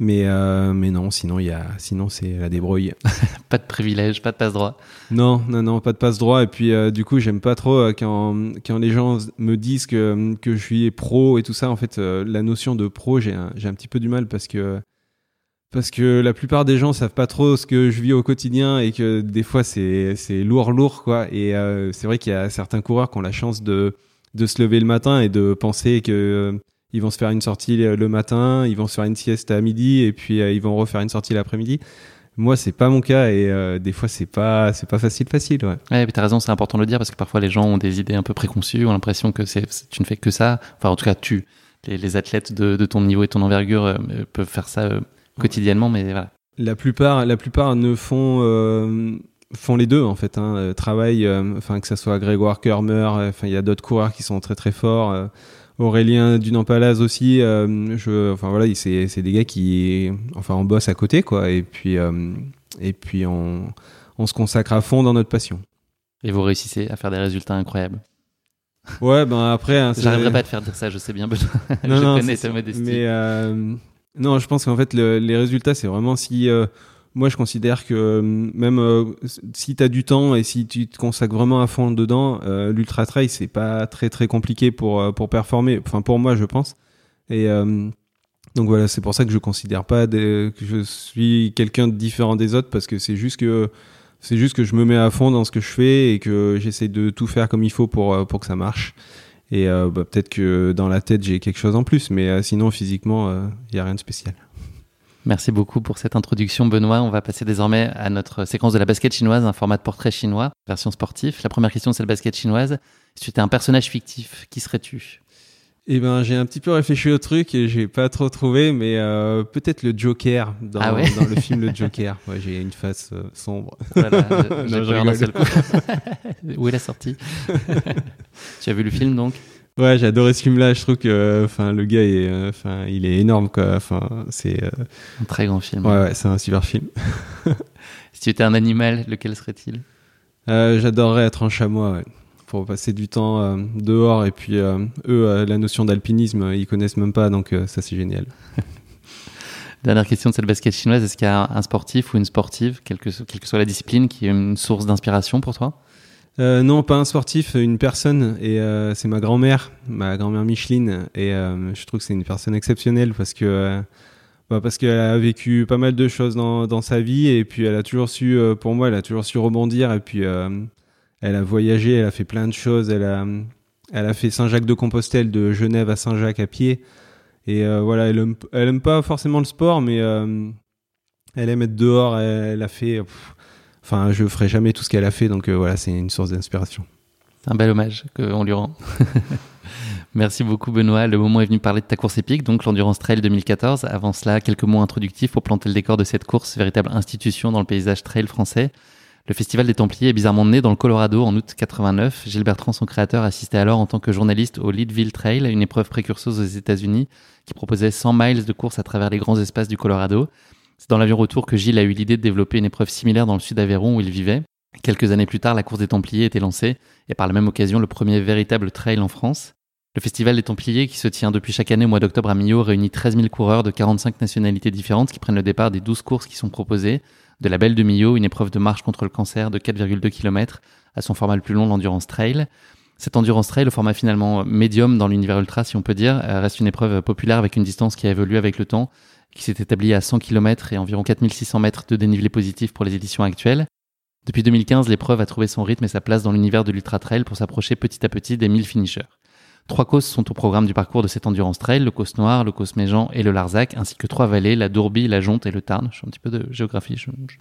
Mais, euh, mais non, sinon, il y a, sinon c'est la débrouille. [laughs] pas de privilège, pas de passe-droit. Non, non, non, pas de passe-droit. Et puis, du coup, j'aime pas trop quand, quand les gens me disent que, que je suis pro et tout ça. En fait, la notion de pro, j'ai un, un petit peu du mal parce que parce que la plupart des gens savent pas trop ce que je vis au quotidien et que des fois c'est c'est lourd lourd quoi et euh, c'est vrai qu'il y a certains coureurs qui ont la chance de de se lever le matin et de penser que euh, ils vont se faire une sortie le matin, ils vont se faire une sieste à midi et puis euh, ils vont refaire une sortie l'après-midi. Moi, c'est pas mon cas et des fois c'est pas c'est pas facile facile. Ouais. Ouais, t'as raison, c'est important de le dire parce que parfois les gens ont des idées un peu préconçues, ont l'impression que c'est tu ne fais que ça. Enfin, en tout cas, tu les, athlètes de, de, ton niveau et ton envergure peuvent faire ça quotidiennement, mais voilà. La plupart, la plupart ne font euh, font les deux en fait. Hein, euh, travaillent, euh, que ça soit Grégoire enfin il y a d'autres coureurs qui sont très très forts. Aurélien Dunampalaz aussi. je, enfin voilà, c'est c'est des gars qui, enfin on bosse à côté quoi. Et puis et puis on on se consacre à fond dans notre passion. Et vous réussissez à faire des résultats incroyables. Ouais, ben après. Hein, J'arriverai pas à te faire dire ça, je sais bien, [laughs] je non, connais ta modestie. Mais non, je pense qu'en fait, les résultats, c'est vraiment si. Euh, moi, je considère que euh, même euh, si tu as du temps et si tu te consacres vraiment à fond dedans, l'ultra trail, c'est pas très très compliqué pour, pour performer. Enfin, pour moi, je pense. Et donc voilà, c'est pour ça que je considère pas que je suis quelqu'un de différent des autres parce que c'est juste que c'est juste que je me mets à fond dans ce que je fais et que j'essaie de tout faire comme il faut pour pour que ça marche. Et euh, bah, peut-être que dans la tête, j'ai quelque chose en plus, mais euh, sinon, physiquement, il euh, n'y a rien de spécial. Merci beaucoup pour cette introduction, Benoît. On va passer désormais à notre séquence de la basket chinoise, un format de portrait chinois, version sportif. La première question, c'est la basket chinoise. Si tu étais un personnage fictif, qui serais-tu? Eh ben, j'ai un petit peu réfléchi au truc et j'ai pas trop trouvé, mais euh, peut-être le Joker dans, ah dans, le film Le Joker. Ouais, j'ai une face euh, sombre. Voilà, [laughs] j'ai peur d'un seul coup. [laughs] Où est la sortie? Tu as vu le film donc? Ouais, j'ai adoré ce film-là. Je trouve que, enfin, le gars est, euh, enfin, il est énorme quoi. Enfin, c'est un très grand film. Ouais, ouais c'est un super film. [laughs] si tu étais un animal, lequel serait-il? J'adorerais être un chamois. Ouais pour passer du temps euh, dehors. Et puis, euh, eux, euh, la notion d'alpinisme, ils connaissent même pas, donc ça, c'est génial. [laughs] Dernière question de cette basket chinoise. Est-ce qu'il y a un sportif ou une sportive, quelle que, quelle que soit la discipline, qui est une source d'inspiration pour toi? Non, pas un sportif, une personne. Et c'est ma grand-mère, ma grand-mère Micheline. Et je trouve que c'est une personne exceptionnelle parce que bah parce qu'elle a vécu pas mal de choses dans, dans sa vie. Et puis elle a toujours su, pour moi, elle a toujours su rebondir. Et puis elle a voyagé, elle a fait plein de choses. Elle a, elle a fait Saint-Jacques-de-Compostelle de Genève à Saint-Jacques à pied. Et euh, voilà, elle aime, elle aime pas forcément le sport, mais euh, elle aime être dehors. Elle, a fait. enfin, je ferai jamais tout ce qu'elle a fait, donc euh, voilà, c'est une source d'inspiration. C'est un bel hommage qu'on lui rend. [laughs] Merci beaucoup Benoît. Le moment est venu parler de ta course épique, donc l'Endurance Trail 2014. Avant cela, quelques mots introductifs pour planter le décor de cette course, véritable institution dans le paysage trail français. Le Festival des Templiers est bizarrement né dans le Colorado en août 89. Gilles Bertrand, son créateur, assistait alors en tant que journaliste au Leadville Trail, une épreuve précurseuse aux États-Unis qui proposait 100 miles de course à travers les grands espaces du Colorado. C'est dans l'avion retour que Gilles a eu l'idée de développer une épreuve similaire dans le sud d'Aveyron où il vivait. Quelques années plus tard, la course des Templiers était lancée et par la même occasion le premier véritable trail en France. Le Festival des Templiers, qui se tient depuis chaque année au mois d'octobre à Millau, réunit 13 000 coureurs de 45 nationalités différentes qui prennent le départ des 12 courses qui sont proposées de la Belle de Millau, une épreuve de marche contre le cancer de 4,2 km à son format le plus long, l'Endurance Trail. Cette Endurance Trail, le format finalement médium dans l'univers ultra, si on peut dire, euh, reste une épreuve populaire avec une distance qui a évolué avec le temps, qui s'est établie à 100 km et environ 4600 mètres de dénivelé positif pour les éditions actuelles. Depuis 2015, l'épreuve a trouvé son rythme et sa place dans l'univers de l'ultra trail pour s'approcher petit à petit des 1000 finishers. Trois causes sont au programme du parcours de cette endurance trail, le Causse Noir, le Causse Méjean et le Larzac, ainsi que trois vallées, la Dourbie, la Jonte et le Tarn. Je suis un petit peu de géographie.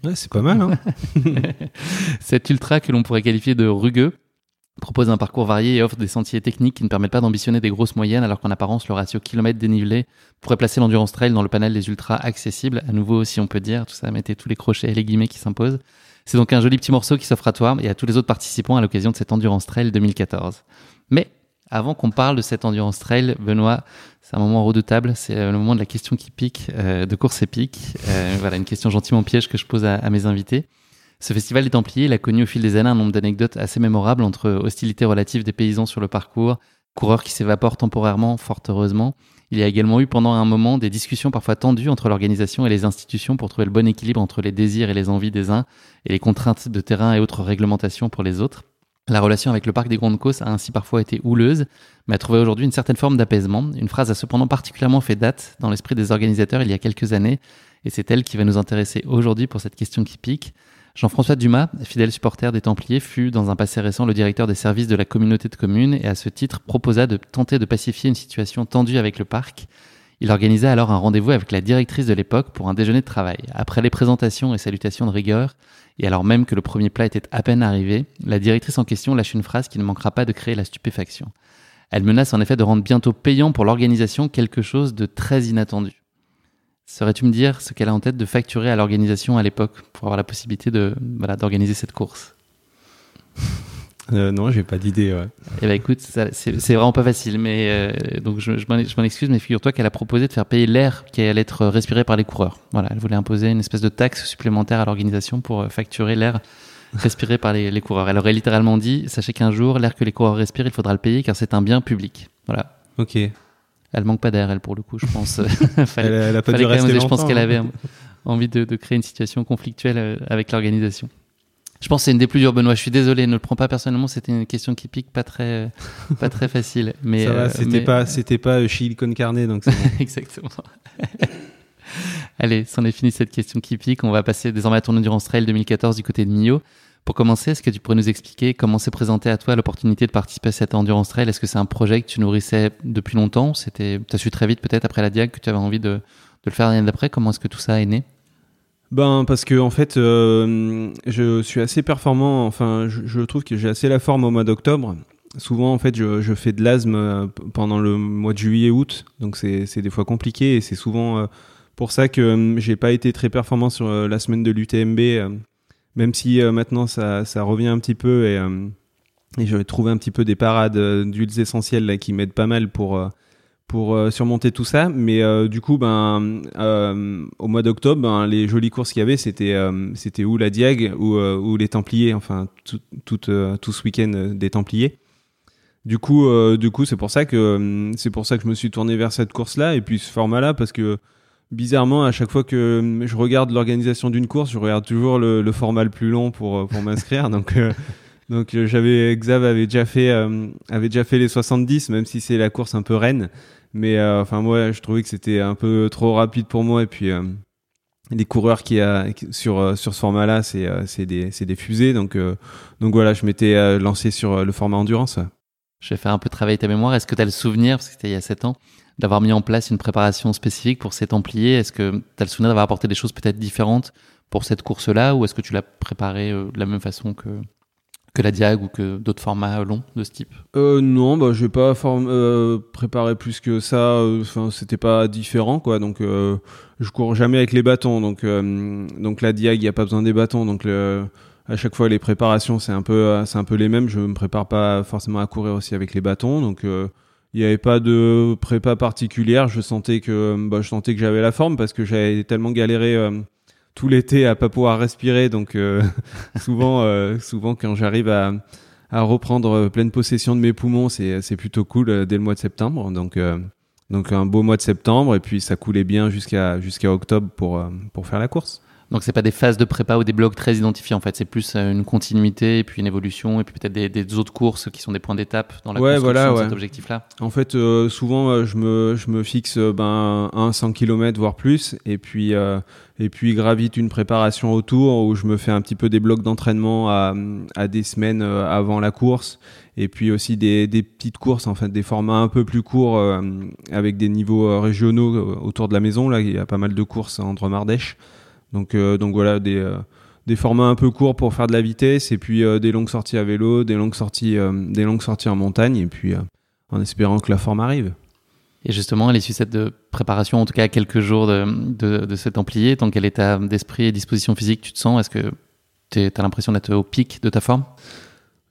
Ouais, c'est pas mal. Hein [laughs] Cet ultra que l'on pourrait qualifier de rugueux propose un parcours varié et offre des sentiers techniques qui ne permettent pas d'ambitionner des grosses moyennes alors qu'en apparence le ratio kilomètre dénivelé pourrait placer l'endurance trail dans le panel des ultras accessibles. À nouveau, si on peut dire, tout ça, mettez tous les crochets et les guillemets qui s'imposent. C'est donc un joli petit morceau qui s'offre à toi et à tous les autres participants à l'occasion de cette endurance trail 2014. Avant qu'on parle de cette endurance trail, Benoît, c'est un moment redoutable, c'est euh, le moment de la question qui pique, euh, de course épique. Euh, voilà, une question gentiment piège que je pose à, mes invités. Ce festival des Templiers, il a connu au fil des années un nombre d'anecdotes assez mémorables entre hostilité relative des paysans sur le parcours, coureurs qui s'évaporent temporairement, fort heureusement. Il y a également eu pendant un moment des discussions parfois tendues entre l'organisation et les institutions pour trouver le bon équilibre entre les désirs et les envies des uns et les contraintes de terrain et autres réglementations pour les autres. La relation avec le parc des Grandes Causses a ainsi parfois été houleuse, mais a trouvé aujourd'hui une certaine forme d'apaisement. Une phrase a cependant particulièrement fait date dans l'esprit des organisateurs il y a quelques années, et c'est elle qui va nous intéresser aujourd'hui pour cette question qui pique. Jean-François Dumas, fidèle supporter des Templiers, fut dans un passé récent le directeur des services de la communauté de communes et à ce titre proposa de tenter de pacifier une situation tendue avec le parc. Il organisa alors un rendez-vous avec la directrice de l'époque pour un déjeuner de travail. Après les présentations et salutations de rigueur, et alors même que le premier plat était à peine arrivé, la directrice en question lâche une phrase qui ne manquera pas de créer la stupéfaction. Elle menace en effet de rendre bientôt payant pour l'organisation quelque chose de très inattendu. Saurais-tu me dire ce qu'elle a en tête de facturer à l'organisation à l'époque pour avoir la possibilité d'organiser cette course? Euh, non, j'ai pas d'idée. Ouais. Eh ben écoute, c'est vraiment pas facile, mais euh, donc je, je m'en excuse, mais figure-toi qu'elle a proposé de faire payer l'air qui allait être respiré par les coureurs. Voilà, elle voulait imposer une espèce de taxe supplémentaire à l'organisation pour euh, facturer l'air respiré par les, les, coureurs. Elle aurait littéralement dit sachez qu'un jour, l'air que les coureurs respirent, il faudra le payer car c'est un bien public. Voilà. Ok. Elle manque pas d'air, elle pour le coup, je pense. [laughs] [laughs] fallait, elle, a pas dû rester Je pense qu'elle hein. avait envie de, de créer une situation conflictuelle avec l'organisation. Je pense que c'est une des plus dures, Benoît. Je suis désolé, ne le prends pas personnellement. C'était une question qui pique, pas très, [laughs] pas très facile. Mais ça va, c'était pas, c'était pas Chili con carne, donc bon. [laughs] Exactement. [laughs] Allez, c'en est fini cette question qui pique. On va passer désormais à ton endurance trail 2014 du côté de Millau. Pour commencer, est-ce que tu pourrais nous expliquer comment s'est présenté à toi l'opportunité de participer à cette endurance trail? Est-ce que c'est un projet que tu nourrissais depuis longtemps? C'était, as su très vite peut-être après la diag que tu avais envie de, de le faire l'année d'après? Comment est-ce que tout ça est né? Ben parce que en fait, euh, je suis assez performant. Enfin, je, trouve que j'ai assez la forme au mois d'octobre. Souvent, en fait, je, fais de l'asthme euh, pendant le mois de juillet-août, donc c'est des fois compliqué et c'est souvent euh, pour ça que j'ai pas été très performant sur la semaine de l'UTMB, même si maintenant ça, ça revient un petit peu et, et je vais trouver un petit peu des parades d'huiles essentielles qui m'aident pas mal pour pour euh, surmonter tout ça. Mais euh, du coup, ben, euh, au mois d'octobre, ben, les jolies courses qu'il y avait, c'était c'était ou la Diag ou, ou les Templiers, enfin tout, tout, tout ce week-end des Templiers. Du coup, du coup, c'est pour ça que c'est pour ça que je me suis tourné vers cette course-là et puis ce format-là parce que bizarrement, à chaque fois que je regarde l'organisation d'une course, je regarde toujours le, le, format le plus long pour pour m'inscrire. [laughs] donc donc j'avais Xav avait déjà fait avait déjà fait les 70 même si c'est la course un peu reine mais euh, enfin, moi, je trouvais que c'était un peu trop rapide pour moi. Et puis, euh, les coureurs qui a sur euh, sur ce format-là, c'est c'est des c'est des fusées. Donc donc voilà, je m'étais lancé sur le format endurance. Je vais faire un peu travailler ta mémoire. Est-ce que tu as le souvenir, parce que c'était il y a 7 ans, d'avoir mis en place une préparation spécifique pour ces Templiers Est-ce que tu as le souvenir d'avoir apporté des choses peut-être différentes pour cette course-là ou est-ce que tu l'as préparé de la même façon que, que la diag ou que d'autres formats longs de ce type? Euh, Non, bah, je n'ai pas euh, préparé plus que ça. Enfin, c'était pas différent, quoi. Donc, euh, je cours jamais avec les bâtons. Donc, euh, donc la diag, il n'y a pas besoin des bâtons. Donc, à chaque fois, les préparations, c'est un peu, c'est un peu les mêmes. Je me prépare pas forcément à courir aussi avec les bâtons. Donc, il n'y avait pas de prépa particulière. Je sentais que, bah, je sentais que j'avais la forme parce que j'avais tellement galéré tout l'été à pas pouvoir respirer. Donc euh, [laughs] souvent, euh, souvent quand j'arrive à, à reprendre pleine possession de mes poumons, c'est c'est plutôt cool euh, dès le mois de septembre. Donc donc un beau mois de septembre et puis ça coulait bien jusqu'à jusqu'à octobre pour pour faire la course. Donc c'est pas des phases de prépa ou des blocs très identifiés en fait, c'est plus euh, une continuité et puis une évolution et puis peut-être des, des, autres courses qui sont des points d'étape dans la construction voilà, de cet objectif-là. En fait, euh, souvent euh, je me je me fixe ben un 100 km voire plus et puis et puis gravite une préparation autour où je me fais un petit peu des blocs d'entraînement à, des semaines avant la course. Et puis aussi des, petites courses en des formats un peu plus courts avec des niveaux régionaux autour de la maison. Là il y a pas mal de courses en Dromardèche donc, euh, voilà, des, euh, des formats un peu courts pour faire de la vitesse. Et puis euh, des longues sorties à vélo, des longues sorties, des longues sorties en montagne. Et puis en espérant que la forme arrive. Et justement, à l'issue de cette préparation, en tout cas quelques jours de, de, de cet Templier, dans quel état d'esprit et disposition physique tu te sens? Est-ce que tu as l'impression d'être au pic de ta forme?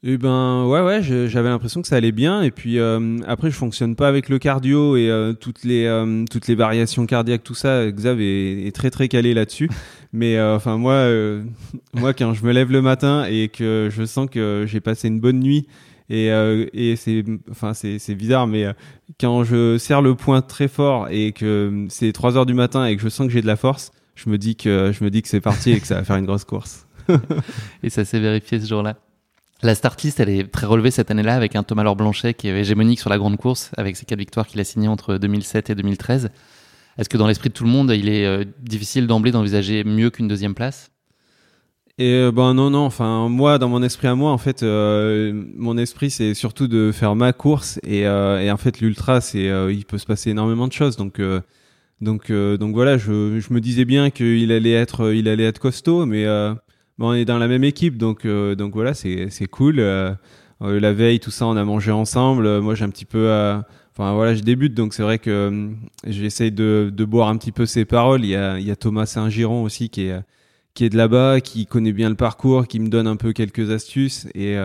Eh ben ouais ouais, j'avais l'impression que ça allait bien et puis euh, après je fonctionne pas avec le cardio et euh, toutes les euh, toutes les variations cardiaques tout ça. Xav est, est très très calé là-dessus. Mais enfin moi [laughs] moi quand je me lève le matin et que je sens que j'ai passé une bonne nuit et et c'est enfin c'est c'est bizarre mais quand je serre le poing très fort et que c'est 3 heures du matin et que je sens que j'ai de la force, je me dis que je me dis que c'est parti et que ça va faire une grosse course. [laughs] et ça s'est vérifié ce jour-là. La start list, elle est très relevée cette année-là avec un Thomas Laure Blanchet qui est hégémonique sur la grande course avec ses quatre victoires qu'il a signées entre 2007 et 2013. Est-ce que dans l'esprit de tout le monde, il est euh, difficile d'emblée d'envisager mieux qu'une deuxième place? Et euh, ben non non enfin moi dans mon esprit à moi en fait euh, mon esprit c'est surtout de faire ma course et, et en fait l'ultra c'est il peut se passer énormément de choses donc donc donc voilà je, je me disais bien qu'il allait être il allait être costaud mais on est dans la même équipe, donc euh, donc voilà, c'est c'est cool. Euh, euh, la veille, tout ça, on a mangé ensemble. Moi, j'ai un petit peu, enfin voilà, je débute, donc c'est vrai que j'essaye de de boire un petit peu ses paroles. Il y a il y a Thomas Saint-Giron aussi qui est qui est de là-bas, qui connaît bien le parcours, qui me donne un peu quelques astuces. Et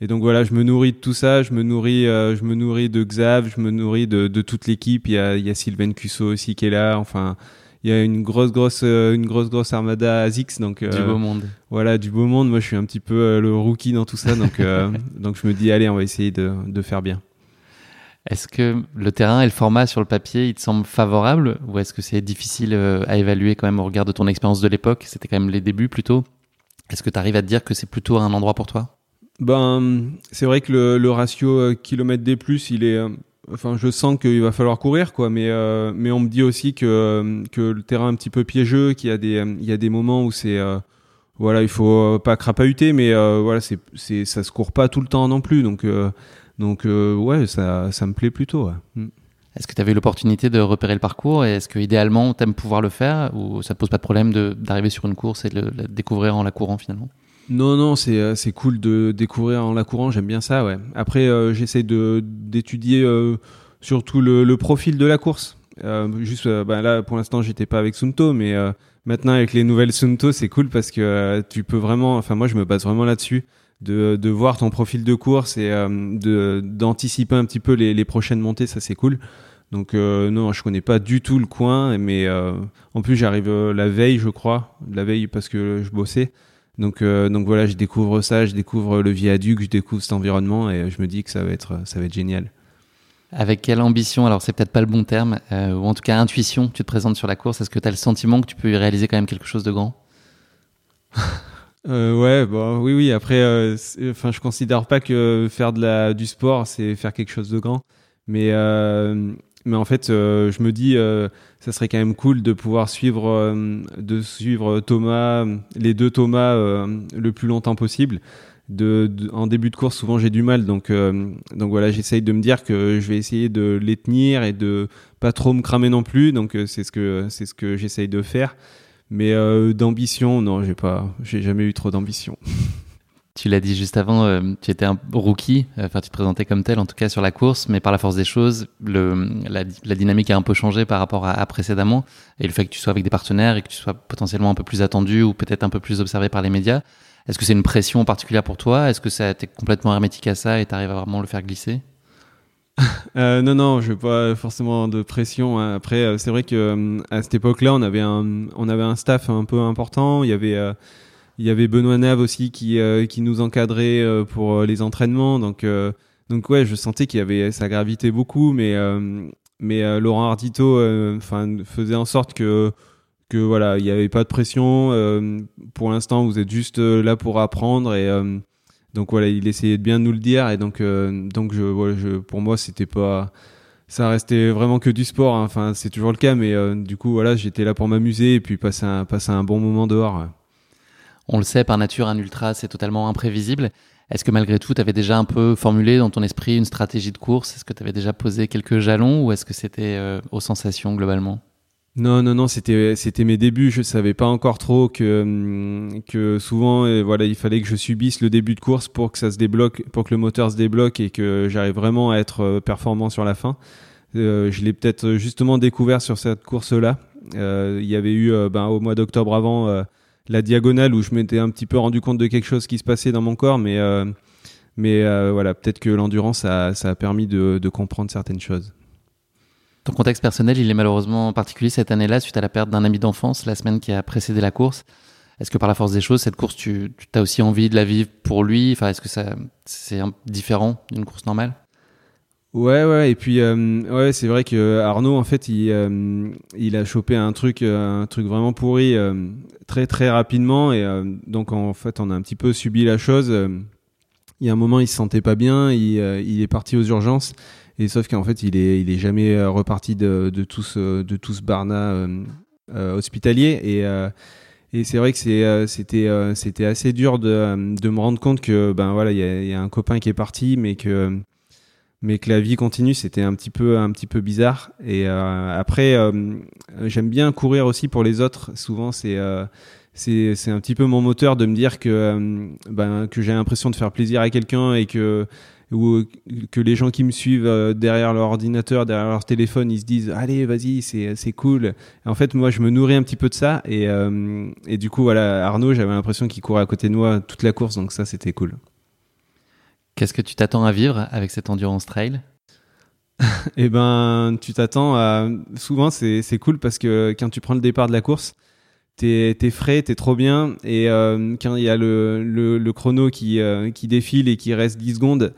et donc voilà, je me nourris de tout ça, je me nourris, je me nourris de Xav, je me nourris de, de toute l'équipe. Il y a, il y a Sylvain Cusso aussi qui est là. Enfin, il y a une grosse grosse euh, une grosse grosse armada ASICS donc du beau monde. voilà du beau monde. Moi je suis un petit peu euh, le rookie dans tout ça. Donc [laughs] donc je me dis allez on va essayer de, de faire bien est-ce que le terrain et le format sur le papier, il te semble favorable ou est-ce que c'est difficile à évaluer quand même au regard de ton expérience de l'époque? C'était quand même les débuts plutôt. Est-ce que tu arrives à te dire que c'est plutôt un endroit pour toi? Ben, c'est vrai que le, ratio kilomètre D+, il est enfin je sens qu'il va falloir courir quoi. Mais euh, mais on me dit aussi que que le terrain est un petit peu piégeux qu'il y a des il y a des moments où c'est euh, voilà il faut pas crapahuter mais euh, voilà c'est c'est ça se court pas tout le temps non plus. Donc donc ouais ça ça me plaît plutôt mm. Est-ce que tu avais l'opportunité de repérer le parcours et est-ce que idéalement tu aimes pouvoir le faire ou ça te pose pas de problème d'arriver sur une course et de le découvrir en la courant finalement? Non, non, c'est euh, c'est cool de découvrir en la courant. J'aime bien ça, ouais. Après, euh, j'essaie d'étudier euh, surtout le, le, profil de la course. Euh, juste, bah, là, pour l'instant, j'étais pas avec Sunto, mais maintenant avec les nouvelles Sunto, c'est cool parce que tu peux vraiment. Enfin, moi, je me base vraiment là-dessus. De, de voir ton profil de course et de d'anticiper un petit peu les, les prochaines montées, ça c'est cool. Donc non, je connais pas du tout le coin, mais en plus j'arrive la veille, je crois, la veille parce que je bossais. Donc, euh, donc voilà, je découvre ça, je découvre le viaduc, je découvre cet environnement et je me dis que ça va être, ça va être génial. Avec quelle ambition, alors c'est peut-être pas le bon terme, euh, ou en tout cas intuition, tu te présentes sur la course Est-ce que tu as le sentiment que tu peux y réaliser quand même quelque chose de grand? [laughs] euh, Ouais, bon, oui, oui. Après, euh, enfin, je considère pas que faire de la, du sport, c'est faire quelque chose de grand. Mais mais en fait, euh, je me dis, euh, ça serait quand même cool de pouvoir suivre, euh, de suivre Thomas, les deux Thomas, le plus longtemps possible. De, en début de course, souvent j'ai du mal, donc donc voilà, j'essaye de me dire que je vais essayer de les tenir et de pas trop me cramer non plus. Donc c'est ce que c'est ce que j'essaye de faire. Mais d'ambition, non, j'ai pas, j'ai jamais eu trop d'ambition. [laughs] Tu l'as dit juste avant, euh, tu étais un rookie, enfin tu te présentais comme tel en tout cas sur la course, mais par la force des choses, la, dynamique a un peu changé par rapport à, précédemment, et le fait que tu sois avec des partenaires et que tu sois potentiellement un peu plus attendu ou peut-être un peu plus observé par les médias, est-ce que c'est une pression particulière pour toi? Est-ce que ça été complètement hermétique à ça et tu arrives à vraiment le faire glisser? [laughs] euh, non, non, je veux pas forcément de pression. Après, euh, c'est vrai que à cette époque-là, on avait un, on avait un staff un peu important. Il y avait il y avait Benoît Nave aussi qui, euh, qui nous encadrait euh, pour euh, les entraînements. Donc, donc ouais, je sentais qu'il y avait ça gravitait beaucoup, mais mais Laurent Ardito enfin faisait en sorte que que voilà, il n'y avait pas de pression. pour l'instant, vous êtes juste là pour apprendre et donc voilà, il essayait de bien nous le dire et donc donc je, voilà, je pour moi c'était pas ça restait vraiment que du sport. Hein. Enfin, c'est toujours le cas, mais du coup voilà, j'étais là pour m'amuser et puis passer un passer un bon moment dehors. On le sait, par nature, un ultra, c'est totalement imprévisible. Est-ce que malgré tout, tu avais déjà un peu formulé dans ton esprit une stratégie de course? Est-ce que tu avais déjà posé quelques jalons ou est-ce que c'était euh, aux sensations globalement? Non, non, non, c'était c'était mes débuts. Je savais pas encore trop que hum, que souvent, euh, voilà, il fallait que je subisse le début de course pour que ça se débloque, pour que le moteur se débloque et que j'arrive vraiment à être euh, performant sur la fin. je l'ai peut-être justement découvert sur cette course-là. Il y avait eu ben, au mois d'octobre avant la diagonale où je m'étais un petit peu rendu compte de quelque chose qui se passait dans mon corps, mais, euh, mais euh, voilà, peut-être que l'endurance, ça, ça, a permis de, de, comprendre certaines choses. Ton contexte personnel, il est malheureusement particulier cette année-là suite à la perte d'un ami d'enfance la semaine qui a précédé la course. Est-ce que par la force des choses, cette course, tu, tu as aussi envie de la vivre pour lui? Enfin, est-ce que ça, c'est différent d'une course normale? Ouais, ouais, et puis euh, ouais, c'est vrai que Arnaud, en fait, il, euh, il a chopé un truc, euh, un truc vraiment pourri très très rapidement, et donc en fait, on a un petit peu subi la chose. il y a un moment, il se sentait pas bien, il, il est parti aux urgences, et sauf qu'en fait, il est, il est jamais reparti de, de tout ce, de tout ce barna hospitalier, et et c'est vrai que c'était, c'était assez dur de, de me rendre compte que ben voilà, il y a, un copain qui est parti, mais que mais que la vie continue, c'était un petit peu un petit peu bizarre. Et euh, après, euh, j'aime bien courir aussi pour les autres. Souvent, c'est euh, c'est un petit peu mon moteur de me dire que ben que j'ai l'impression de faire plaisir à quelqu'un et que ou que les gens qui me suivent derrière leur ordinateur, derrière leur téléphone, ils se disent allez vas-y c'est c'est cool. Et en fait moi je me nourris un petit peu de ça et et du coup voilà Arnaud j'avais l'impression qu'il courait à côté de moi toute la course donc ça c'était cool. Qu'est-ce que tu t'attends à vivre avec cette endurance trail? [laughs] Eh ben, tu t'attends à. Souvent, c'est cool parce que quand tu prends le départ de la course, t'es es frais, t'es trop bien. Et euh, quand il y a le, le, chrono qui, euh, qui défile et qui reste 10 secondes,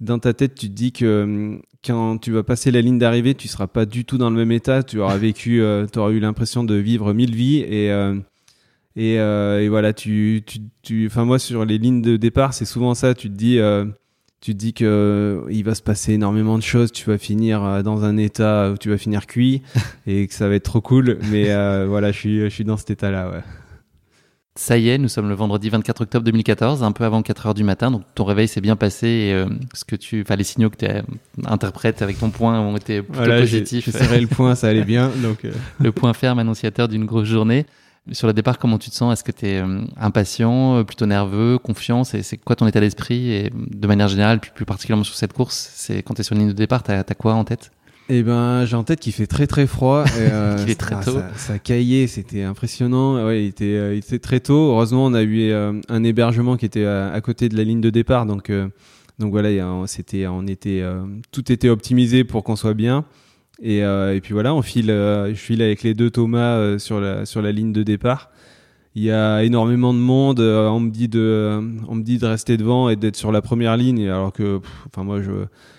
dans ta tête, tu te dis que euh, quand tu vas passer la ligne d'arrivée, tu seras pas du tout dans le même état. Tu auras vécu, tu auras eu l'impression de vivre mille vies. Et et, euh, et, voilà, tu, tu, tu, moi sur les lignes de départ, c'est souvent ça. Tu te dis, euh, tu te dis que euh, il va se passer énormément de choses. Tu vas finir euh, dans un état où tu vas finir cuit [laughs] et que ça va être trop cool. Mais euh, voilà, je suis, je suis dans cet état-là. Ouais. Ça y est, nous sommes le vendredi 24 octobre 2014, un peu avant 4 heures du matin. Donc ton réveil s'est bien passé et euh, ce que tu, enfin les signaux que tu interprètes avec ton point ont été plutôt voilà, positifs. J'ai serré le point, ça allait bien. Donc [laughs] le point ferme annonciateur d'une grosse journée. Sur le départ, comment tu te sens? Est-ce que tu es euh, impatient, euh, plutôt nerveux, confiant? C'est quoi ton état d'esprit? Et de manière générale, plus, plus particulièrement sur cette course, c'est quand tu es sur une ligne de départ, tu as, quoi en tête? Eh ben, j'ai en tête qu'il fait très très froid. Et, euh, [laughs] est très tôt. Ça, ça, caillait, c'était impressionnant. Ouais, il était, il était très tôt. Heureusement, on a eu un hébergement qui était à, côté de la ligne de départ, donc donc voilà, c'était, on était, tout était optimisé pour qu'on soit bien. Et, euh, et, puis voilà, on file, euh, je file avec les deux Thomas euh, sur, la, sur la ligne de départ. Il y a énormément de monde. on me dit de, on me dit de rester devant et d'être sur la première ligne, alors que, enfin moi je,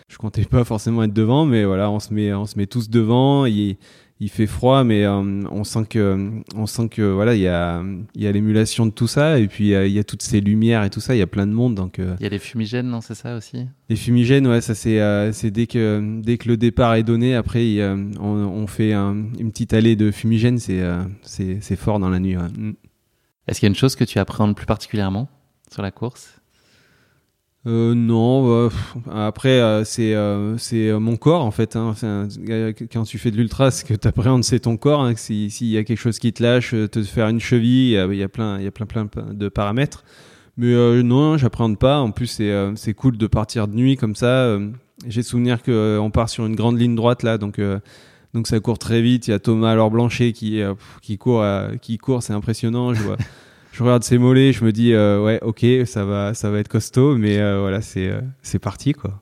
je comptais pas forcément être devant, mais voilà, on se met, on se met tous devant. Il, il fait froid, mais euh, on sent que, on sent que voilà, il y a, il y a l'émulation de tout ça, et puis il y a toutes ces lumières et tout ça. Il y a plein de monde, donc. Euh, il y a les fumigènes, non, c'est ça aussi? Les fumigènes, ouais, ça c'est, euh, c'est dès que, dès que le départ est donné, après on, on, fait une petite allée de fumigènes, c'est, c'est, c'est fort dans la nuit. Est-ce qu'il y a une chose que tu appréhendes plus particulièrement sur la course? Euh, non, bah, après euh, c'est euh, c'est mon corps en fait. Hein. quand tu fais de l'ultra, ce que tu appréhendes c'est ton corps. Hein. S'il y a quelque chose qui te lâche, te faire une cheville, il y a plein y a plein plein de paramètres. Mais non, j'appréhende pas. En plus, c'est cool de partir de nuit comme ça. J'ai souvenir que euh, on part sur une grande ligne droite là, donc donc ça court très vite. Il y a Thomas alors Blanchet qui qui court, court, c'est impressionnant. [laughs] je regarde ses mollets, je me dis euh, ouais, ok, ça va, ça va être costaud, mais euh, voilà, c'est euh, c'est parti quoi.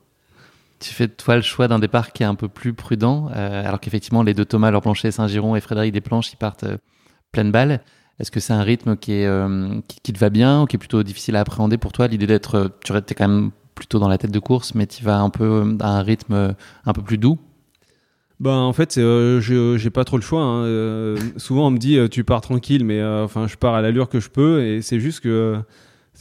Tu fais toi le choix d'un départ qui est un peu plus prudent, alors qu'effectivement les deux Thomas, Laure Blanchet, Saint-Giron et Frédéric Desplanches, ils partent pleine balle. Est-ce que c'est un rythme qui, est, qui, te va bien ou qui est plutôt difficile à appréhender pour toi? L'idée d'être, tu es quand même plutôt dans la tête de course, mais tu vas un peu à un rythme un peu plus doux? Ben en fait, euh, je j'ai pas trop le choix. hein. Euh, souvent on me dit euh, tu pars tranquille, mais euh, enfin je pars à l'allure que je peux et c'est juste que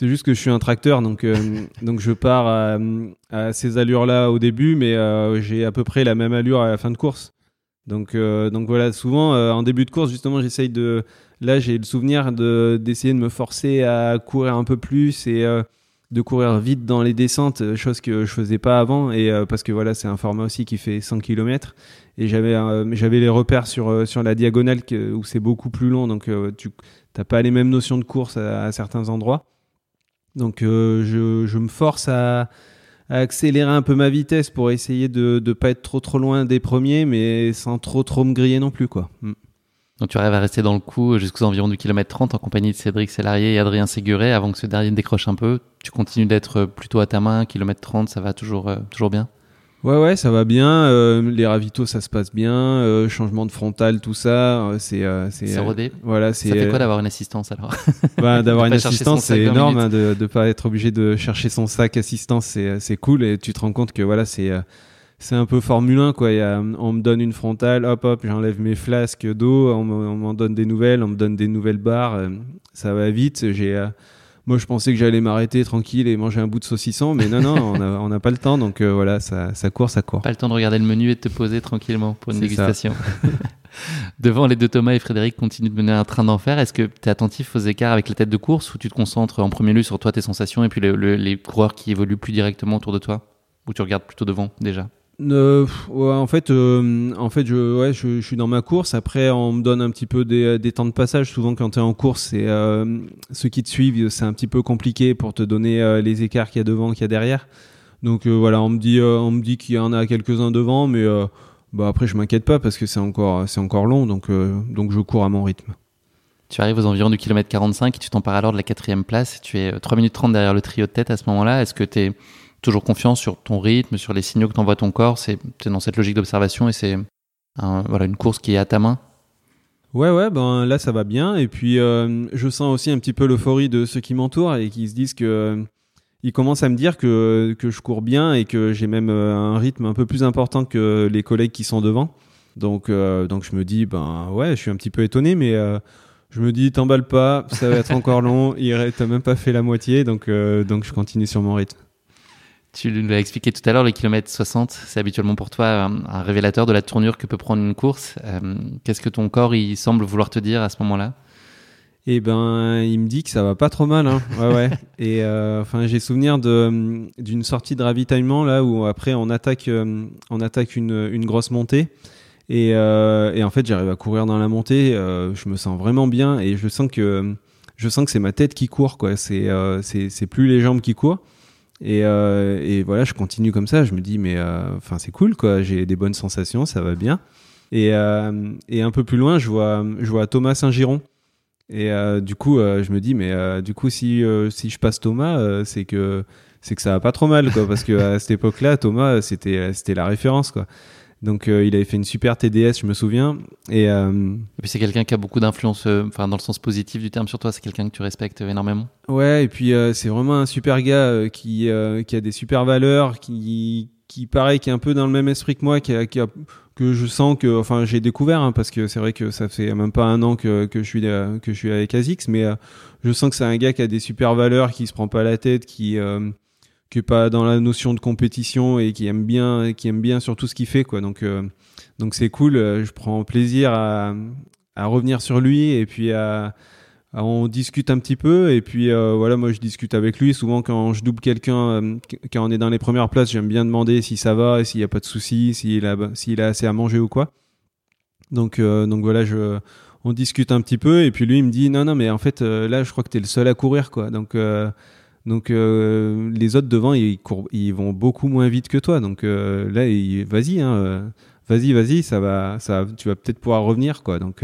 juste que je suis un tracteur, donc [laughs] donc je pars à, ces allures-là au début, mais j'ai à peu près la même allure à la fin de course. Donc donc voilà, souvent en début de course justement j'essaye de là j'ai le souvenir de d'essayer de me forcer à courir un peu plus et de courir vite dans les descentes, chose que je faisais pas avant et parce que voilà c'est un format aussi qui fait 100 km et j'avais euh, j'avais les repères sur euh, sur la diagonale où c'est beaucoup plus long donc euh, tu t'as pas les mêmes notions de course à, certains endroits donc je, je me force à, accélérer un peu ma vitesse pour essayer de ne pas être trop trop loin des premiers mais sans trop trop me griller non plus quoi Mm. Donc tu arrives à rester dans le coup jusqu'aux environs du kilomètre 30 en compagnie de Cédric Sélarié et Adrien Séguré avant que ce dernier décroche un peu. Tu continues d'être plutôt à ta main, kilomètre 30, ça va toujours, toujours bien? Ouais, ouais, ça va bien. euh, les ravitaux, ça se passe bien. euh, changement de frontal, tout ça, euh, c'est, euh, c'est, euh, rodé voilà, c'est. Ça fait quoi euh, d'avoir une assistance alors? [laughs] Bah, d'avoir une assistance, c'est 20 énorme, hein, de de pas être obligé de chercher son sac assistance, c'est, c'est cool et tu te rends compte que voilà, c'est, euh, c'est un peu Formule 1 quoi. Il y a, on me donne une frontale, hop hop, j'enlève mes flasques d'eau, on, me- on m'en donne des nouvelles, on me donne des nouvelles barres, ça va vite. J'ai, euh, moi, je pensais que j'allais m'arrêter tranquille et manger un bout de saucisson, mais non, non, on n'a on n'a pas le temps, donc euh, voilà, ça, ça court, ça court. Pas le temps de regarder le menu et de te poser tranquillement pour une dégustation. [laughs] [laughs] Devant les deux Thomas et Frédéric continuent de mener un train d'enfer. Est-ce que tu es attentif aux écarts avec la tête de course ou tu te concentres en premier lieu sur toi, tes sensations et puis le- le- les coureurs qui évoluent plus directement autour de toi? Ou tu regardes plutôt devant déjà? Euh, ouais, en fait, euh, en fait, je, ouais, je, suis dans ma course. Après, on me donne un petit peu des, des temps de passage. Souvent, quand tu es en course, c'est euh, ceux qui te suivent, c'est un petit peu compliqué pour te donner euh, les écarts qu'il y a devant, qu'il y a derrière. Donc euh, voilà, on me dit, euh, on dit qu'il y en a quelques-uns devant, mais bah après, je m'inquiète pas parce que c'est encore, c'est encore long. Donc, donc je cours à mon rythme. Tu arrives aux environs du kilomètre 45 et tu t'empares alors de la quatrième place. Tu es euh, 3 minutes 30 derrière le trio de tête à ce moment-là. Est-ce que tu es toujours confiant sur ton rythme, sur les signaux que t'envoie ton corps C'est es dans cette logique d'observation et c'est un- voilà, une course qui est à ta main Ouais, ouais, ben là ça va bien. Et puis euh, je sens aussi un petit peu l'euphorie de ceux qui m'entourent et qui se disent que ils commencent à me dire que, que je cours bien et que j'ai même euh, un rythme un peu plus important que les collègues qui sont devant. Donc, euh, donc je me dis, ben ouais, je suis un petit peu étonné, mais euh, je me dis, t'emballe pas, ça va être encore long. [laughs] Il T'as même pas fait la moitié, donc, euh, donc je continue sur mon rythme. Tu nous l'as expliqué tout à l'heure, les kilomètres 60, c'est habituellement pour toi un, un révélateur de la tournure que peut prendre une course. Euh, Qu'est-ce que ton corps il semble vouloir te dire à ce moment-là? Et ben, il me dit que ça va pas trop mal, hein. [laughs] Ouais, ouais. Et euh, enfin, j'ai souvenir d'une sortie de ravitaillement là où après on attaque, euh, on attaque une, une grosse montée. Et, euh, et en fait, j'arrive à courir dans la montée. euh, je me sens vraiment bien et je sens que je sens que c'est ma tête qui court, quoi. C'est euh, c'est c'est plus les jambes qui courent. Et, euh, et voilà, je continue comme ça. Je me dis, mais euh, enfin, c'est cool, quoi. J'ai des bonnes sensations, ça va bien. Et, euh, un peu plus loin, je vois, Thomas Saint-Giron. Et du coup, je me dis, mais du coup, si, si je passe Thomas, c'est que c'est que ça va pas trop mal, quoi. Parce que à cette époque-là, Thomas, c'était c'était la référence, quoi. Donc, euh, il avait fait une super TDS, je me souviens. Et euh, Et puis c'est quelqu'un qui a beaucoup d'influence, euh, enfin dans le sens positif du terme sur toi, c'est quelqu'un que tu respectes énormément. Ouais, et puis euh, c'est vraiment un super gars euh, qui, euh, qui a des super valeurs, qui, qui pareil, qui est un peu dans le même esprit que moi, qui a, qui a- que je sens que, enfin, j'ai découvert, hein, parce que c'est vrai que ça fait même pas un an que, que je suis euh, que je suis avec Azix, mais euh, je sens que c'est un gars qui a des super valeurs, qui se prend pas la tête, qui euh, qui est pas dans la notion de compétition et qui aime bien, qui aime bien sur tout ce qu'il fait, quoi. Donc euh, donc c'est cool. euh, Je prends plaisir à à revenir sur lui et puis à on discute un petit peu. Et puis euh, voilà moi je discute avec lui. Souvent quand je double quelqu'un euh, qu- quand on est dans les premières places j'aime bien demander si ça va s'il y a pas de souci s'il a s'il a assez à manger ou quoi. Donc euh, donc voilà je on discute un petit peu. Et puis lui il me dit non non mais en fait là je crois que t'es le seul à courir quoi. Donc euh, Donc les autres devant, ils, courent, ils vont beaucoup moins vite que toi. Donc là, vas-y, hein, vas-y, vas-y, ça va, ça, tu vas peut-être pouvoir revenir, quoi. Donc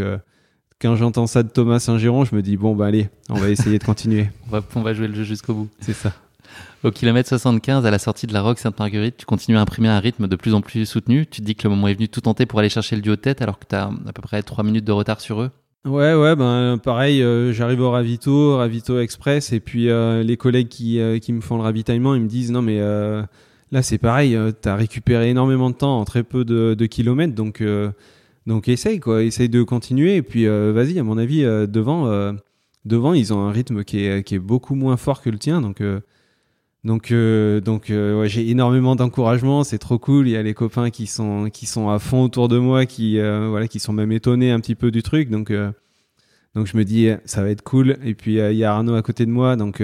quand j'entends ça de Thomas Saint-Giron, je me dis bon bah allez, on va essayer de continuer. [laughs] on, va, on va jouer le jeu jusqu'au bout. C'est ça. Au kilomètre 75, à la sortie de la Roque Sainte-Marguerite, tu continues à imprimer un rythme de plus en plus soutenu. Tu te dis que le moment est venu tout tenter pour aller chercher le duo de tête alors que tu as à peu près 3 minutes de retard sur eux. Ouais, ouais, ben pareil, euh, j'arrive au ravito, ravito express, et puis euh, les collègues qui, euh, qui me font le ravitaillement, ils me disent non mais là c'est pareil, tu as récupéré énormément de temps en très peu de, de kilomètres, donc donc essaye quoi, essaye de continuer, et puis vas-y, à mon avis devant, devant ils ont un rythme qui est, qui est beaucoup moins fort que le tien, donc donc, euh, donc euh, j'ai énormément d'encouragement, c'est trop cool. Il y a les copains qui sont qui sont à fond autour de moi, qui euh, voilà, qui sont même étonnés un petit peu du truc. Donc, donc je me dis ça va être cool. Et puis il y a Arnaud à côté de moi, donc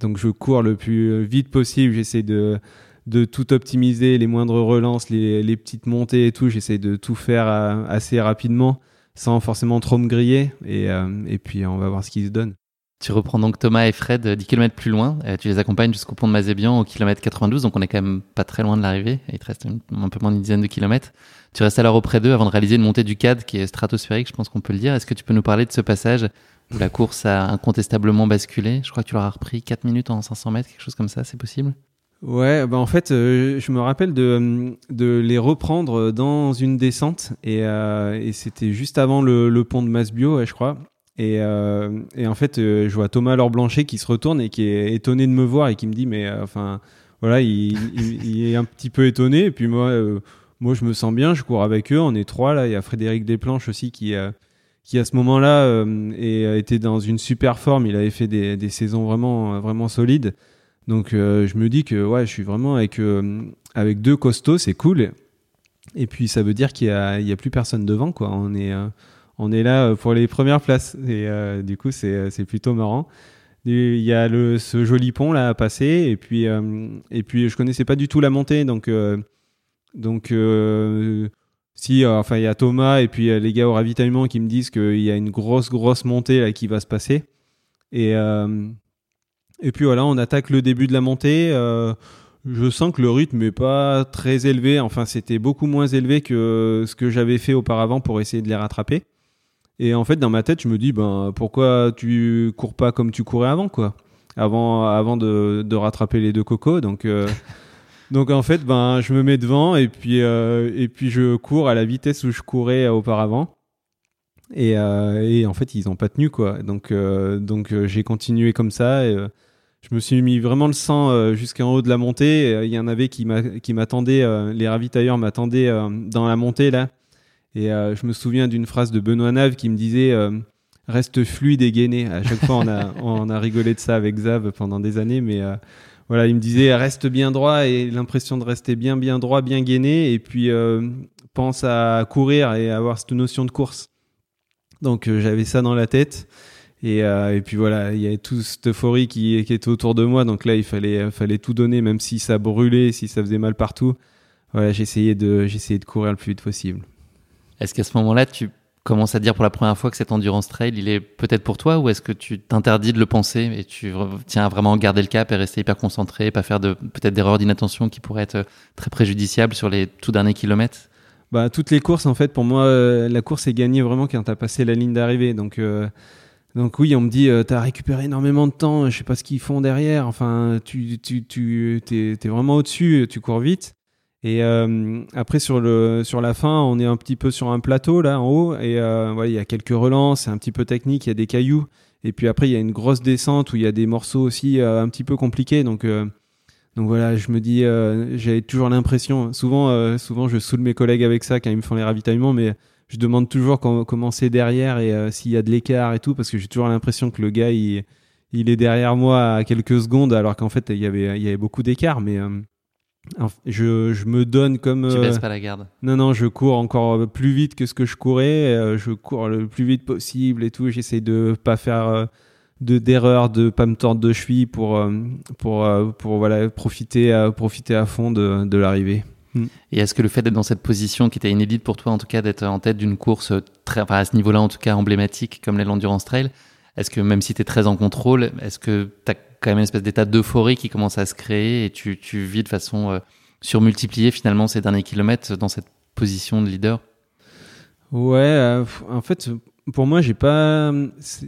donc je cours le plus vite possible. J'essaie de de tout optimiser, les moindres relances, les, les petites montées et tout. J'essaie de tout faire assez rapidement, sans forcément trop me griller. Et et puis on va voir ce qui se donne. Tu reprends donc Thomas et Fred 10 km plus loin. tu les accompagnes jusqu'au pont de Mazébian au kilomètre 92, donc on est quand même pas très loin de l'arrivée. Il te reste un peu moins d'une dizaine de kilomètres. Tu restes alors auprès d'eux avant de réaliser une montée du CAD qui est stratosphérique, je pense qu'on peut le dire. Est-ce que tu peux nous parler de ce passage où la course a incontestablement basculé? Je crois que tu leur as repris 4 minutes en 500 mètres, quelque chose comme ça, c'est possible? Ouais, bah en fait, euh, je me rappelle de, de les reprendre dans une descente et, euh, et c'était juste avant le, le, pont de Masbio, je crois. Et, euh, et, en fait, euh, je vois Thomas Laure Blanchet qui se retourne et qui est étonné de me voir et qui me dit, mais euh, enfin, voilà, il, est un petit peu étonné. Et puis moi, moi, je me sens bien, je cours avec eux, on est trois là. Il y a Frédéric Desplanches aussi qui, qui à ce moment-là était dans une super forme. Il avait fait des, des saisons vraiment, vraiment solides. Donc je me dis que ouais, je suis vraiment avec, avec deux costauds, c'est cool. Et puis ça veut dire qu'il n'y a, a, plus personne devant, quoi. On est on est là euh, pour les premières places. Et euh, du coup, euh, c'est plutôt marrant. Il y a le, ce joli pont là à passer. Et puis, et puis je connaissais pas du tout la montée. Donc, donc si, enfin, il y a Thomas et puis les gars au ravitaillement qui me disent qu'il y a une grosse, grosse montée là qui va se passer. Et, et puis voilà, on attaque le début de la montée. je sens que le rythme n'est pas très élevé. Enfin, c'était beaucoup moins élevé que ce que j'avais fait auparavant pour essayer de les rattraper. Et en fait, dans ma tête, je me dis, ben, pourquoi tu cours pas comme tu courais avant, quoi? Avant, avant de, rattraper les deux cocos. Donc, euh, [laughs] donc en fait, ben, je me mets devant et puis, euh, et puis je cours à la vitesse où je courais auparavant. Et, euh, en fait, ils n'ont pas tenu, quoi. Donc, donc j'ai continué comme ça. Je me suis mis vraiment le sang jusqu'en haut de la montée. Il y en avait qui m'attendaient, les ravitailleurs m'attendaient dans la montée, là. Et euh, je me souviens d'une phrase de Benoît Nave qui me disait euh, reste fluide et gainé. À chaque fois, on a, [laughs] on a rigolé de ça avec Zav pendant des années, mais euh, voilà, il me disait reste bien droit et l'impression de rester bien, bien droit, bien gainé, et puis pense à courir et avoir cette notion de course. Donc j'avais ça dans la tête. Et, et, puis voilà, il y avait toute cette euphorie qui, qui, était autour de moi. Donc là, il fallait, fallait tout donner, même si ça brûlait, si ça faisait mal partout. Voilà, j'essayais de, j'essayais de courir le plus vite possible. Est-ce qu'à ce moment-là, tu commences à dire pour la première fois que cet endurance trail, il est peut-être pour toi ou est-ce que tu t'interdis de le penser et tu tiens à vraiment garder le cap et rester hyper concentré, pas faire de peut-être d'erreurs d'inattention qui pourraient être très préjudiciables sur les tout derniers kilomètres? Bah, toutes les courses, en fait, pour moi, euh, la course est gagnée vraiment quand tu as passé la ligne d'arrivée. Donc, euh, donc oui, on me dit, euh, tu as récupéré énormément de temps, je sais pas ce qu'ils font derrière. Enfin, tu, tu, tu es, es, vraiment au-dessus, tu cours vite. Et euh, après sur le sur la fin, on est un petit peu sur un plateau là en haut. Et euh, il y a quelques relances, un petit peu technique, il y a des cailloux. Et puis après il y a une grosse descente où il y a des morceaux aussi euh, un petit peu compliqués. Donc donc voilà, je me dis j'avais toujours l'impression souvent souvent je saoule mes collègues avec ça quand ils me font les ravitaillements mais je demande toujours comment c'est derrière et s'il y a de l'écart et tout parce que j'ai toujours l'impression que le gars il il est derrière moi à quelques secondes alors qu'en fait il y avait il y avait beaucoup d'écart. Mais je, je, me donne comme. Tu baisses euh, pas la garde. Non, non, je cours encore plus vite que ce que je courais. Euh, je cours le plus vite possible et tout. J'essaie de pas faire euh, de d'erreur, de pas me tordre de cheville pour pour pour voilà profiter profiter à fond de, de l'arrivée. Hmm. Et est-ce que le fait d'être dans cette position qui était inédite pour toi, en tout cas d'être en tête d'une course très, enfin à ce niveau-là en tout cas emblématique comme l'Endurance Trail, est-ce que même si tu es très en contrôle, est-ce que tu as quand même une espèce d'état d'euphorie qui commence à se créer et tu, vis de façon euh, surmultipliée finalement ces derniers kilomètres dans cette position de leader? Ouais, euh, en fait, pour moi, j'ai pas,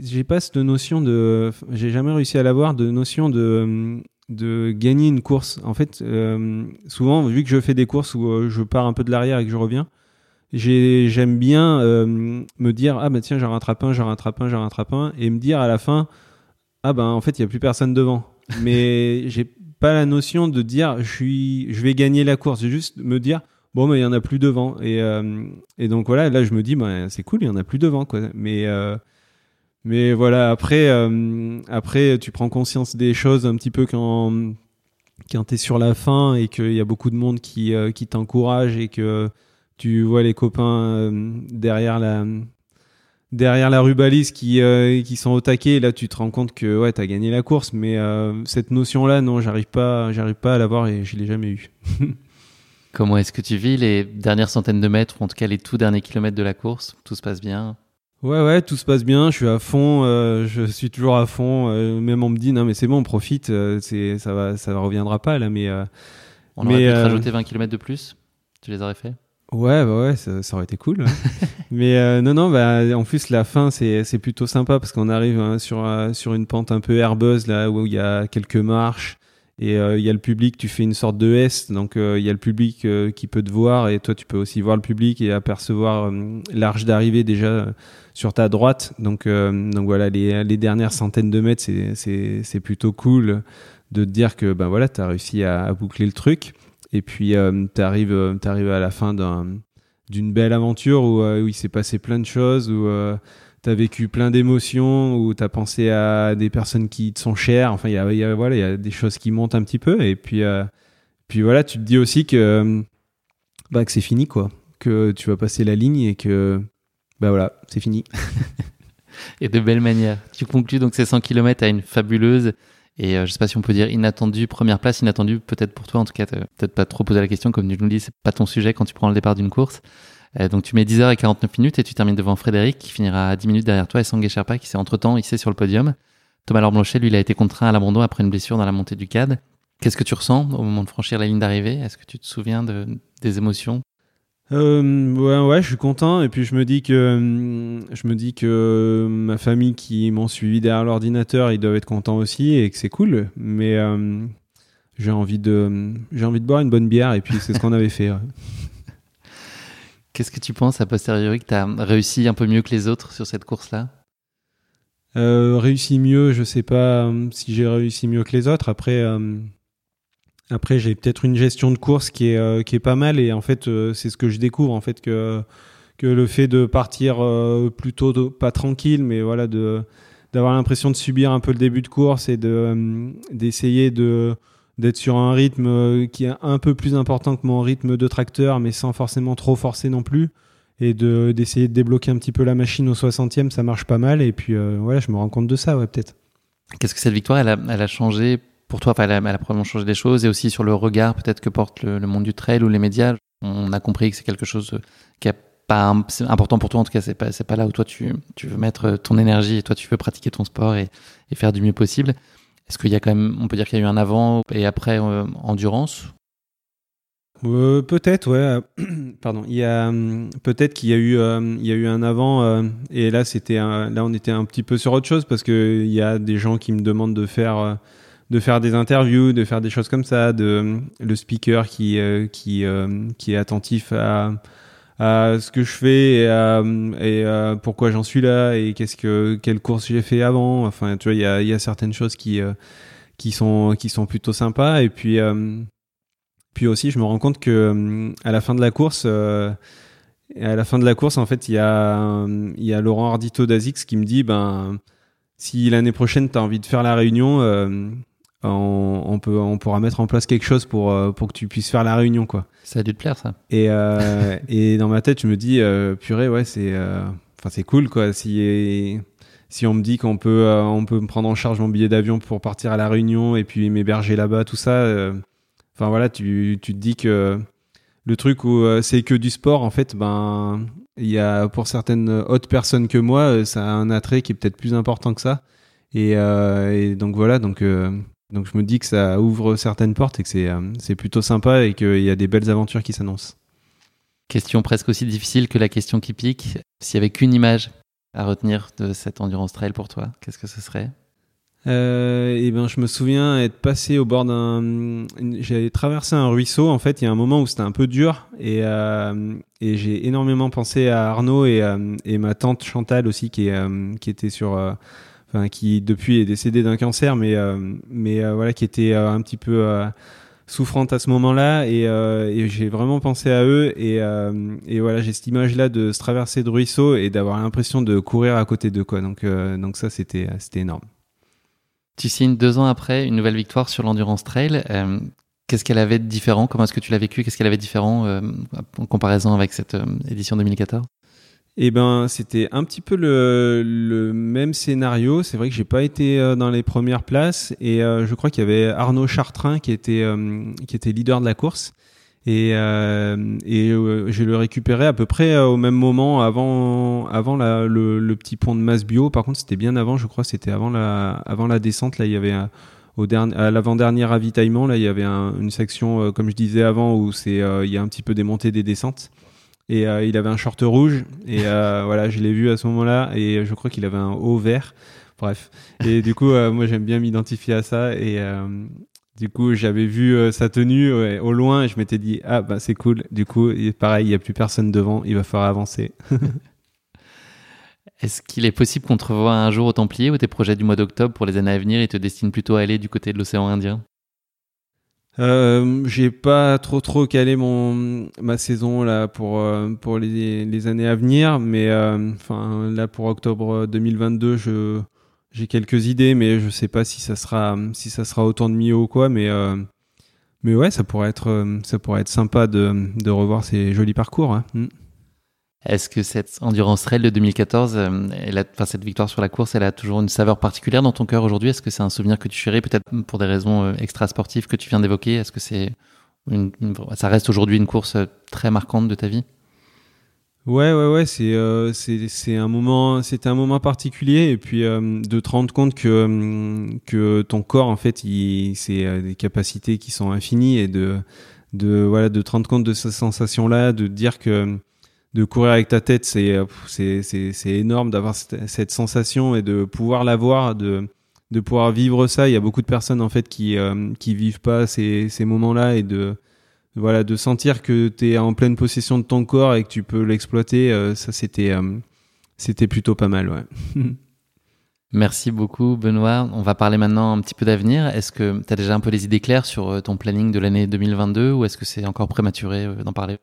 j'ai pas cette notion de, j'ai jamais réussi à l'avoir de notion de, de gagner une course. En fait, euh, souvent, vu que je fais des courses où je pars un peu de l'arrière et que je reviens, j'aime bien me dire ah bah tiens j'en rattrape un, j'en rattrape un, j'en rattrape un, et me dire à la fin ah ben en fait il y a plus personne devant. Mais [laughs] j'ai pas la notion de dire je vais gagner la course. Juste me dire bon mais il y en a plus devant et, et donc voilà là je me dis bah, c'est cool il y en a plus devant quoi. Mais mais voilà, après, euh, après, tu prends conscience des choses un petit peu quand, quand tu es sur la fin et qu'il y a beaucoup de monde qui, euh, qui t'encourage et que tu vois les copains euh, derrière la derrière la rubalise qui, qui sont au taquet. là, tu te rends compte que ouais, tu as gagné la course. Mais cette notion-là, non, j'arrive pas, j'arrive pas à l'avoir et je l'ai jamais eu. [laughs] Comment est-ce que tu vis les dernières centaines de mètres, ou en tout cas les tout derniers kilomètres de la course? Tout se passe bien? Ouais, ouais, tout se passe bien. Je suis à fond. Euh, je suis toujours à fond. Euh, même on me dit non, mais c'est bon, on profite. Euh, c'est ça va, ça reviendra pas là. Mais on aurait pu te rajouter 20 km de plus? Tu les aurais fait? Ouais, bah ouais, ça, ça, aurait été cool. [laughs] mais non, non, bah en plus la fin c'est c'est plutôt sympa parce qu'on arrive hein, sur sur une pente un peu herbeuse là où il y a quelques marches. Et il y a le public, tu fais une sorte de S, donc il y a le public qui peut te voir et toi tu peux aussi voir le public et apercevoir l'arche d'arrivée déjà sur ta droite. Donc, euh, donc voilà, les, les, dernières centaines de mètres, c'est plutôt cool de te dire que ben voilà, tu as réussi à, boucler le truc. Et puis, euh, tu arrives, euh, arrives à la fin d'une belle aventure où, où il s'est passé plein de choses, où tu as vécu plein d'émotions, où tu as pensé à des personnes qui te sont chères. Enfin, il y a, y a, y a des choses qui montent un petit peu. Et puis, puis voilà, tu te dis aussi que, bah, que c'est fini, quoi. Que tu vas passer la ligne et que bah voilà, c'est fini. [laughs] et de belle manière. Tu conclus donc ces 100 km à une fabuleuse et euh, je sais pas si on peut dire inattendue première place, inattendue peut-être pour toi en tout cas, peut-être pas trop poser la question comme tu nous dis, c'est pas ton sujet quand tu prends le départ d'une course. Euh, donc tu mets 10h49 minutes et tu termines devant Frédéric qui finira à 10 minutes derrière toi et Sangue Sherpa qui s'est entre-temps hissé sur le podium. Thomas Lorblochet, lui, il a été contraint à l'abandon après une blessure dans la montée du CAD. Qu'est-ce que tu ressens au moment de franchir la ligne d'arrivée? Est-ce que tu te souviens de, des émotions? Euh, ouais, ouais, je suis content. Et puis je me dis que euh, je me dis que ma famille qui m'ont suivi derrière l'ordinateur, ils doivent être contents aussi et que c'est cool. Mais euh, j'ai envie de j'ai envie de boire une bonne bière et puis c'est ce qu'on avait fait. [laughs] Qu'est-ce que tu penses à posteriori que tu as réussi un peu mieux que les autres sur cette course-là? Euh, Réussi mieux, je sais pas si j'ai réussi mieux que les autres. Après, après, j'ai peut-être une gestion de course qui est, euh, qui est pas mal et en fait, euh, c'est ce que je découvre en fait que, que le fait de partir euh, plutôt pas tranquille, mais voilà, de, d'avoir l'impression de subir un peu le début de course et de, d'essayer de, d'être sur un rythme qui est un peu plus important que mon rythme de tracteur, mais sans forcément trop forcer non plus. Et de, d'essayer de débloquer un petit peu la machine au 60e, ça marche pas mal. Et puis voilà, je me rends compte de ça, ouais, peut-être. Qu'est-ce que cette victoire, elle a, elle a changé pour toi, elle a, elle a, probablement changé des choses et aussi sur le regard peut-être que porte le, monde du trail ou les médias. On a compris que c'est quelque chose qui est pas important pour toi. En tout cas, c'est pas pas là où toi tu, tu veux mettre ton énergie et toi tu veux pratiquer ton sport et, et faire du mieux possible. Est-ce qu'il y a quand même, on peut dire qu'il y a eu un avant et après euh, endurance? Euh, Peut-être, ouais. [clears throat] Pardon. Il y a peut-être qu'il y a eu, euh, il y a eu un avant et là c'était, là on était un petit peu sur autre chose parce que il y a des gens qui me demandent de faire de faire des interviews, de faire des choses comme ça, de le speaker qui euh, qui euh, qui est attentif à à ce que je fais et, et pourquoi j'en suis là et qu'est-ce que quelle course j'ai fait avant. Enfin, tu vois, il y a y a certaines choses qui euh, qui sont qui sont plutôt sympas et puis puis aussi je me rends compte que à la fin de la course à la fin de la course en fait il y a il y a Laurent Ardito d'Azix qui me dit ben si l'année prochaine tu as envie de faire la réunion on, peut, on pourra mettre en place quelque chose pour, euh, pour que tu puisses faire la réunion, quoi. Ça a dû te plaire, ça. Et, euh, et dans ma tête, je me dis, euh, purée, ouais, c'est, enfin, c'est cool, quoi. Si, si on me dit qu'on peut, on peut me prendre en charge mon billet d'avion pour partir à la réunion et puis m'héberger là-bas, tout ça. Enfin, voilà, tu, tu te dis que le truc où c'est que du sport, en fait, ben, il y a pour certaines autres personnes que moi, ça a un attrait qui est peut-être plus important que ça. Et, et donc voilà, donc donc je me dis que ça ouvre certaines portes et que c'est c'est plutôt sympa et qu'il y a des belles aventures qui s'annoncent. Question presque aussi difficile que la question qui pique. S'il n'y avait qu'une image à retenir de cette endurance trail pour toi, qu'est-ce que ce serait? Euh, et ben je me souviens être passé au bord d'un j'avais traversé un ruisseau en fait il y a un moment où c'était un peu dur et euh, et j'ai énormément pensé à Arnaud et euh, et ma tante Chantal aussi qui est euh, qui était sur euh, qui depuis est décédée d'un cancer mais mais voilà qui était un petit peu souffrante à ce moment-là. Et, j'ai vraiment pensé à eux. Et, voilà j'ai cette image là de se traverser de ruisseau et d'avoir l'impression de courir à côté d'eux quoi. Donc donc ça c'était c'était énorme. Tu signes deux ans après une nouvelle victoire sur l'endurance trail. Euh, qu'est-ce qu'elle avait de différent? Comment est-ce que tu l'as vécu? Qu'est-ce qu'elle avait de différent euh, en comparaison avec cette euh, édition 2014 eh ben, c'était un petit peu le, le même scénario. C'est vrai que j'ai pas été dans les premières places et je crois qu'il y avait Arnaud Chartrain qui était qui était leader de la course et, euh, et euh, je le récupéré à peu près euh, au même moment avant avant la, le, le, petit pont de Masbio. Par contre, c'était bien avant, je crois, c'était avant la avant la descente. Là, il y avait au dernier, à l'avant-dernier ravitaillement, là, il y avait un, une section, comme je disais avant, où c'est il y a un petit peu des montées, des descentes. Et il avait un short rouge. Et [laughs] voilà, je l'ai vu à ce moment-là. Et je crois qu'il avait un haut vert. Bref. Et du coup, moi, j'aime bien m'identifier à ça. Et, du coup, j'avais vu euh, sa tenue au loin et je m'étais dit ah bah c'est cool. Du coup, pareil, il y a plus personne devant, il va falloir avancer. [laughs] Est-ce qu'il est possible qu'on te revoie un jour au Templier ou tes projets du mois d'octobre pour les années à venir ils te destinent plutôt à aller du côté de l'océan Indien? Euh, j'ai pas trop trop calé mon ma saison là pour euh, pour les, les années à venir mais euh, enfin là pour octobre 2022 je j'ai quelques idées, mais je sais pas si ça sera si ça sera autant de Mio ou quoi, mais mais ouais, ça pourrait être ça pourrait être sympa de, de revoir ces jolis parcours. Hein. Mm. Est-ce que cette endurance trail de 2014, euh, enfin, cette victoire sur la course, elle a toujours une saveur particulière dans ton cœur aujourd'hui? Est-ce que c'est un souvenir que tu chéris peut-être pour des raisons extra sportives que tu viens d'évoquer? Est-ce que c'est une, ça reste aujourd'hui une course très marquante de ta vie? Ouais, ouais, ouais, c'est euh, c'est un moment, c'était un moment particulier. Et puis euh, de te rendre compte que euh, que ton corps en fait, il c'est euh, des capacités qui sont infinies et de de voilà de te rendre compte de ces sensations là, de dire que de courir avec ta tête, c'est c'est c'est énorme d'avoir cette, sensation et de pouvoir l'avoir, de de pouvoir vivre ça. Il y a beaucoup de personnes en fait qui qui vivent pas ces ces moments là et de voilà, de sentir que tu es en pleine possession de ton corps et que tu peux l'exploiter, euh, ça c'était euh, c'était plutôt pas mal, ouais. [laughs] Merci beaucoup Benoît. On va parler maintenant un petit peu d'avenir. Est-ce que tu as déjà un peu les idées claires sur euh, ton planning de l'année 2022 ou est-ce que c'est encore prématuré d'en parler?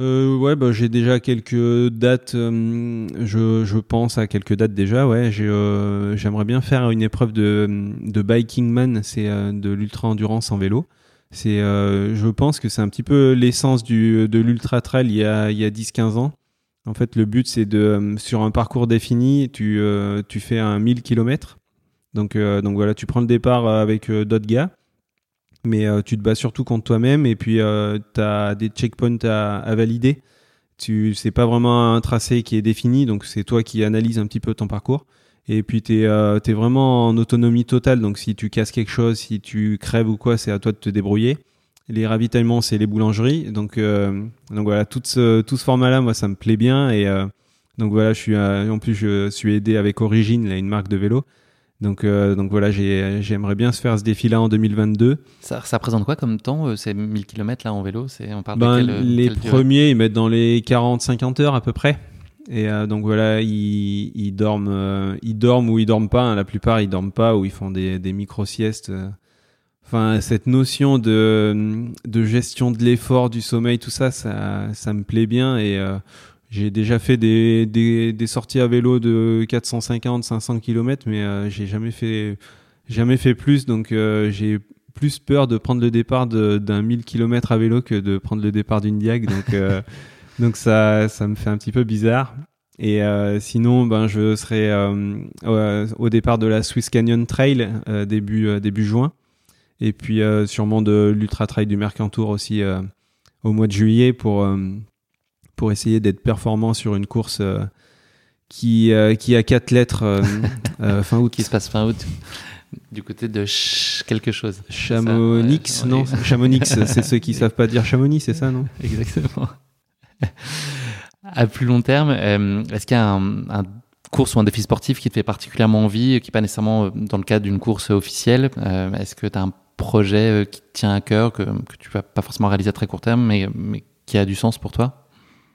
Euh, ouais, bah, j'ai déjà quelques dates. je, je pense à quelques dates déjà. Ouais, j'aimerais bien faire une épreuve de, de biking man, c'est de l'ultra endurance en vélo. C'est, euh, je pense que c'est un petit peu l'essence du, de l'ultra trail il y a, il y a 10-15 ans. En fait, le but, c'est de, euh, sur un parcours défini, tu, euh, tu fais un 1000 km. Donc, donc voilà, tu prends le départ avec d'autres gars, mais tu te bats surtout contre toi-même et puis tu as des checkpoints à, valider. Tu, c'est pas vraiment un tracé qui est défini, donc c'est toi qui analyse un petit peu ton parcours. Et puis tu es, euh, vraiment en autonomie totale, donc si tu casses quelque chose, si tu crèves ou quoi, c'est à toi de te débrouiller. Les ravitaillements, c'est les boulangeries. Donc, euh, donc voilà, tout ce, tout ce format-là, moi, ça me plaît bien. Et euh, donc voilà, je suis, en plus, je suis aidé avec Origine, là, une marque de vélo. Donc, donc voilà, j'aimerais bien se faire ce défi-là en 2022. Ça, ça représente quoi comme temps, ces 1000 km là en vélo? On parle ben, Les premiers, ils mettent dans les 40-50 heures à peu près. Et euh, donc voilà, ils, ils dorment, euh, ils dorment ou ils dorment pas. Hein. La plupart ils dorment pas ou ils font des, des micro siestes. Enfin, cette notion de, de gestion de l'effort, du sommeil, tout ça, ça, ça me plaît bien. Et euh, j'ai déjà fait des, des, des, sorties à vélo de 450, 500 km, mais j'ai jamais fait, jamais fait plus. Donc j'ai plus peur de prendre le départ d'un 1000 km à vélo que de prendre le départ d'une diag. Donc [laughs] Donc ça, ça me fait un petit peu bizarre. Et euh, sinon, ben, je serai euh, au départ de la Swiss Canyon Trail euh, début, euh, début juin. Et puis euh, sûrement de l'Ultra Trail du Mercantour aussi au mois de juillet pour, pour essayer d'être performant sur une course qui, qui a quatre lettres [laughs] fin août. Qui se passe fin août du côté de quelque chose. Chamonix, non [laughs] Chamonix, c'est ceux qui [laughs] savent pas dire Chamonix, c'est ça, non? Exactement. à plus long terme, est-ce qu'il y a un, un, course ou un défi sportif qui te fait particulièrement envie, qui n'est pas nécessairement dans le cadre d'une course officielle Est-ce que tu as un projet qui te tient à cœur, que, que tu vas pas forcément réaliser à très court terme, mais, mais qui a du sens pour toi?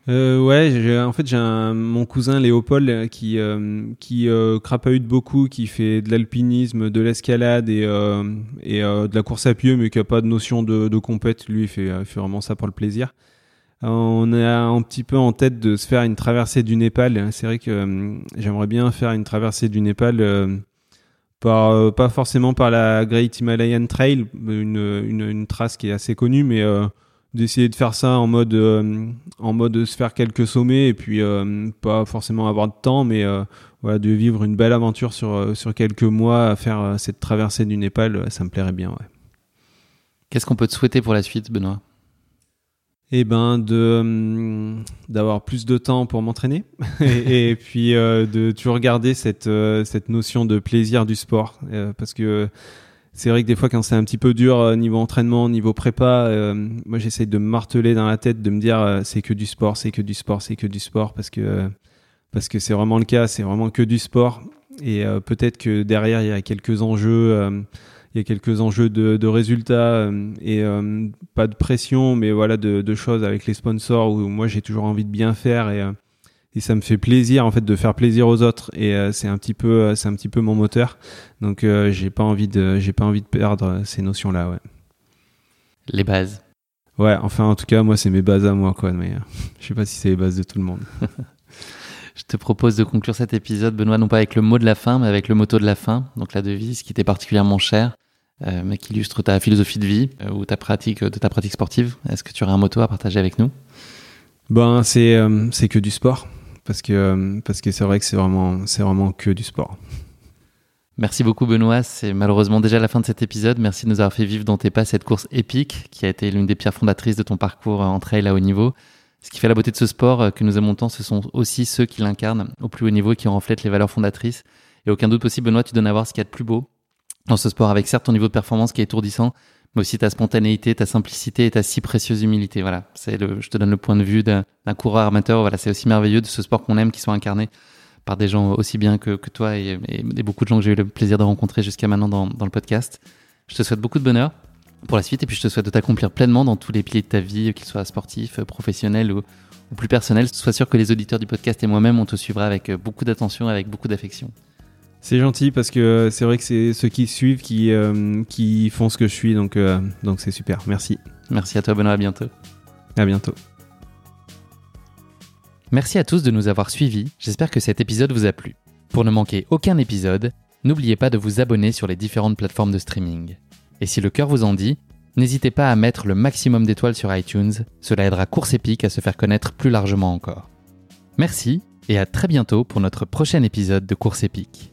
Euh, ouais, en fait j'ai mon cousin Léopold euh, qui euh, qui euh, crapahute beaucoup, qui fait de l'alpinisme, de l'escalade et euh, et euh, de la course à pied, mais qui a pas de notion de, de compète. Lui, il fait, il fait vraiment ça pour le plaisir. On a un petit peu en tête de se faire une traversée du Népal. C'est vrai que j'aimerais bien faire une traversée du Népal. par, pas forcément par la Great Himalayan Trail, une, une, une trace qui est assez connue, mais d'essayer de faire ça en mode euh, en mode se faire quelques sommets et puis euh, pas forcément avoir de temps mais euh, voilà de vivre une belle aventure sur sur quelques mois à faire cette traversée du Népal ça me plairait bien ouais. Qu'est-ce qu'on peut te souhaiter pour la suite Benoît? Eh ben de d'avoir plus de temps pour m'entraîner [laughs] et, et, puis de toujours garder cette cette notion de plaisir du sport parce que c'est vrai que des fois quand c'est un petit peu dur euh, niveau entraînement, niveau prépa, euh, moi j'essaye de me marteler dans la tête, de me dire euh, c'est que du sport, c'est que du sport, c'est que du sport parce que parce que c'est vraiment le cas, c'est vraiment que du sport. Et peut-être que derrière il y a quelques enjeux, il y a quelques enjeux de, de résultats et pas de pression, mais voilà de, de, choses avec les sponsors où moi j'ai toujours envie de bien faire et et ça me fait plaisir en fait de faire plaisir aux autres. Et euh, c'est un petit peu euh, c'est un petit peu mon moteur. Donc euh, j'ai pas envie de j'ai pas envie de perdre ces notions là ouais. Les bases. Ouais enfin en tout cas moi c'est mes bases à moi quoi. Mais [laughs] je sais pas si c'est les bases de tout le monde. [laughs] [laughs] Je te propose de conclure cet épisode Benoît non pas avec le mot de la fin mais avec le motto de la fin. Donc la devise qui t'est particulièrement chère mais qui illustre ta philosophie de vie ou ta pratique de ta pratique sportive. Est-ce que tu aurais un motto à partager avec nous? Ben c'est c'est que du sport parce que parce que c'est vrai que c'est vraiment c'est vraiment que du sport. Merci beaucoup Benoît, c'est malheureusement déjà la fin de cet épisode. Merci de nous avoir fait vivre dans tes pas cette course épique qui a été l'une des pierres fondatrices de ton parcours en trail à haut niveau. Ce qui fait la beauté de ce sport euh, que nous aimons tant, ce sont aussi ceux qui l'incarnent au plus haut niveau et qui en reflètent les valeurs fondatrices. Et aucun doute possible, Benoît, tu donnes à voir ce qu'il y a de plus beau dans ce sport avec certes ton niveau de performance qui est étourdissant, mais aussi ta spontanéité, ta simplicité et ta si précieuse humilité. Voilà, c'est le, je te donne le point de vue d'un coureur amateur. Voilà, c'est aussi merveilleux de ce sport qu'on aime, qui soit incarné par des gens aussi bien que, que toi et, beaucoup de gens que j'ai eu le plaisir de rencontrer jusqu'à maintenant dans, dans, le podcast. Je te souhaite beaucoup de bonheur pour la suite et puis je te souhaite de t'accomplir pleinement dans tous les piliers de ta vie, qu'ils soient sportifs, professionnels ou, ou plus personnels. Sois sûr que les auditeurs du podcast et moi-même, on te suivra avec beaucoup d'attention, avec beaucoup d'affection. C'est gentil parce que c'est vrai que c'est ceux qui suivent qui, euh, qui font ce que je suis, donc euh, donc c'est super. Merci. Merci à toi, Benoît. À bientôt. À bientôt. Merci à tous de nous avoir suivis. J'espère que cet épisode vous a plu. Pour ne manquer aucun épisode, n'oubliez pas de vous abonner sur les différentes plateformes de streaming. Et si le cœur vous en dit, n'hésitez pas à mettre le maximum d'étoiles sur iTunes. Cela aidera Course Épique à se faire connaître plus largement encore. Merci et à très bientôt pour notre prochain épisode de Course Épique.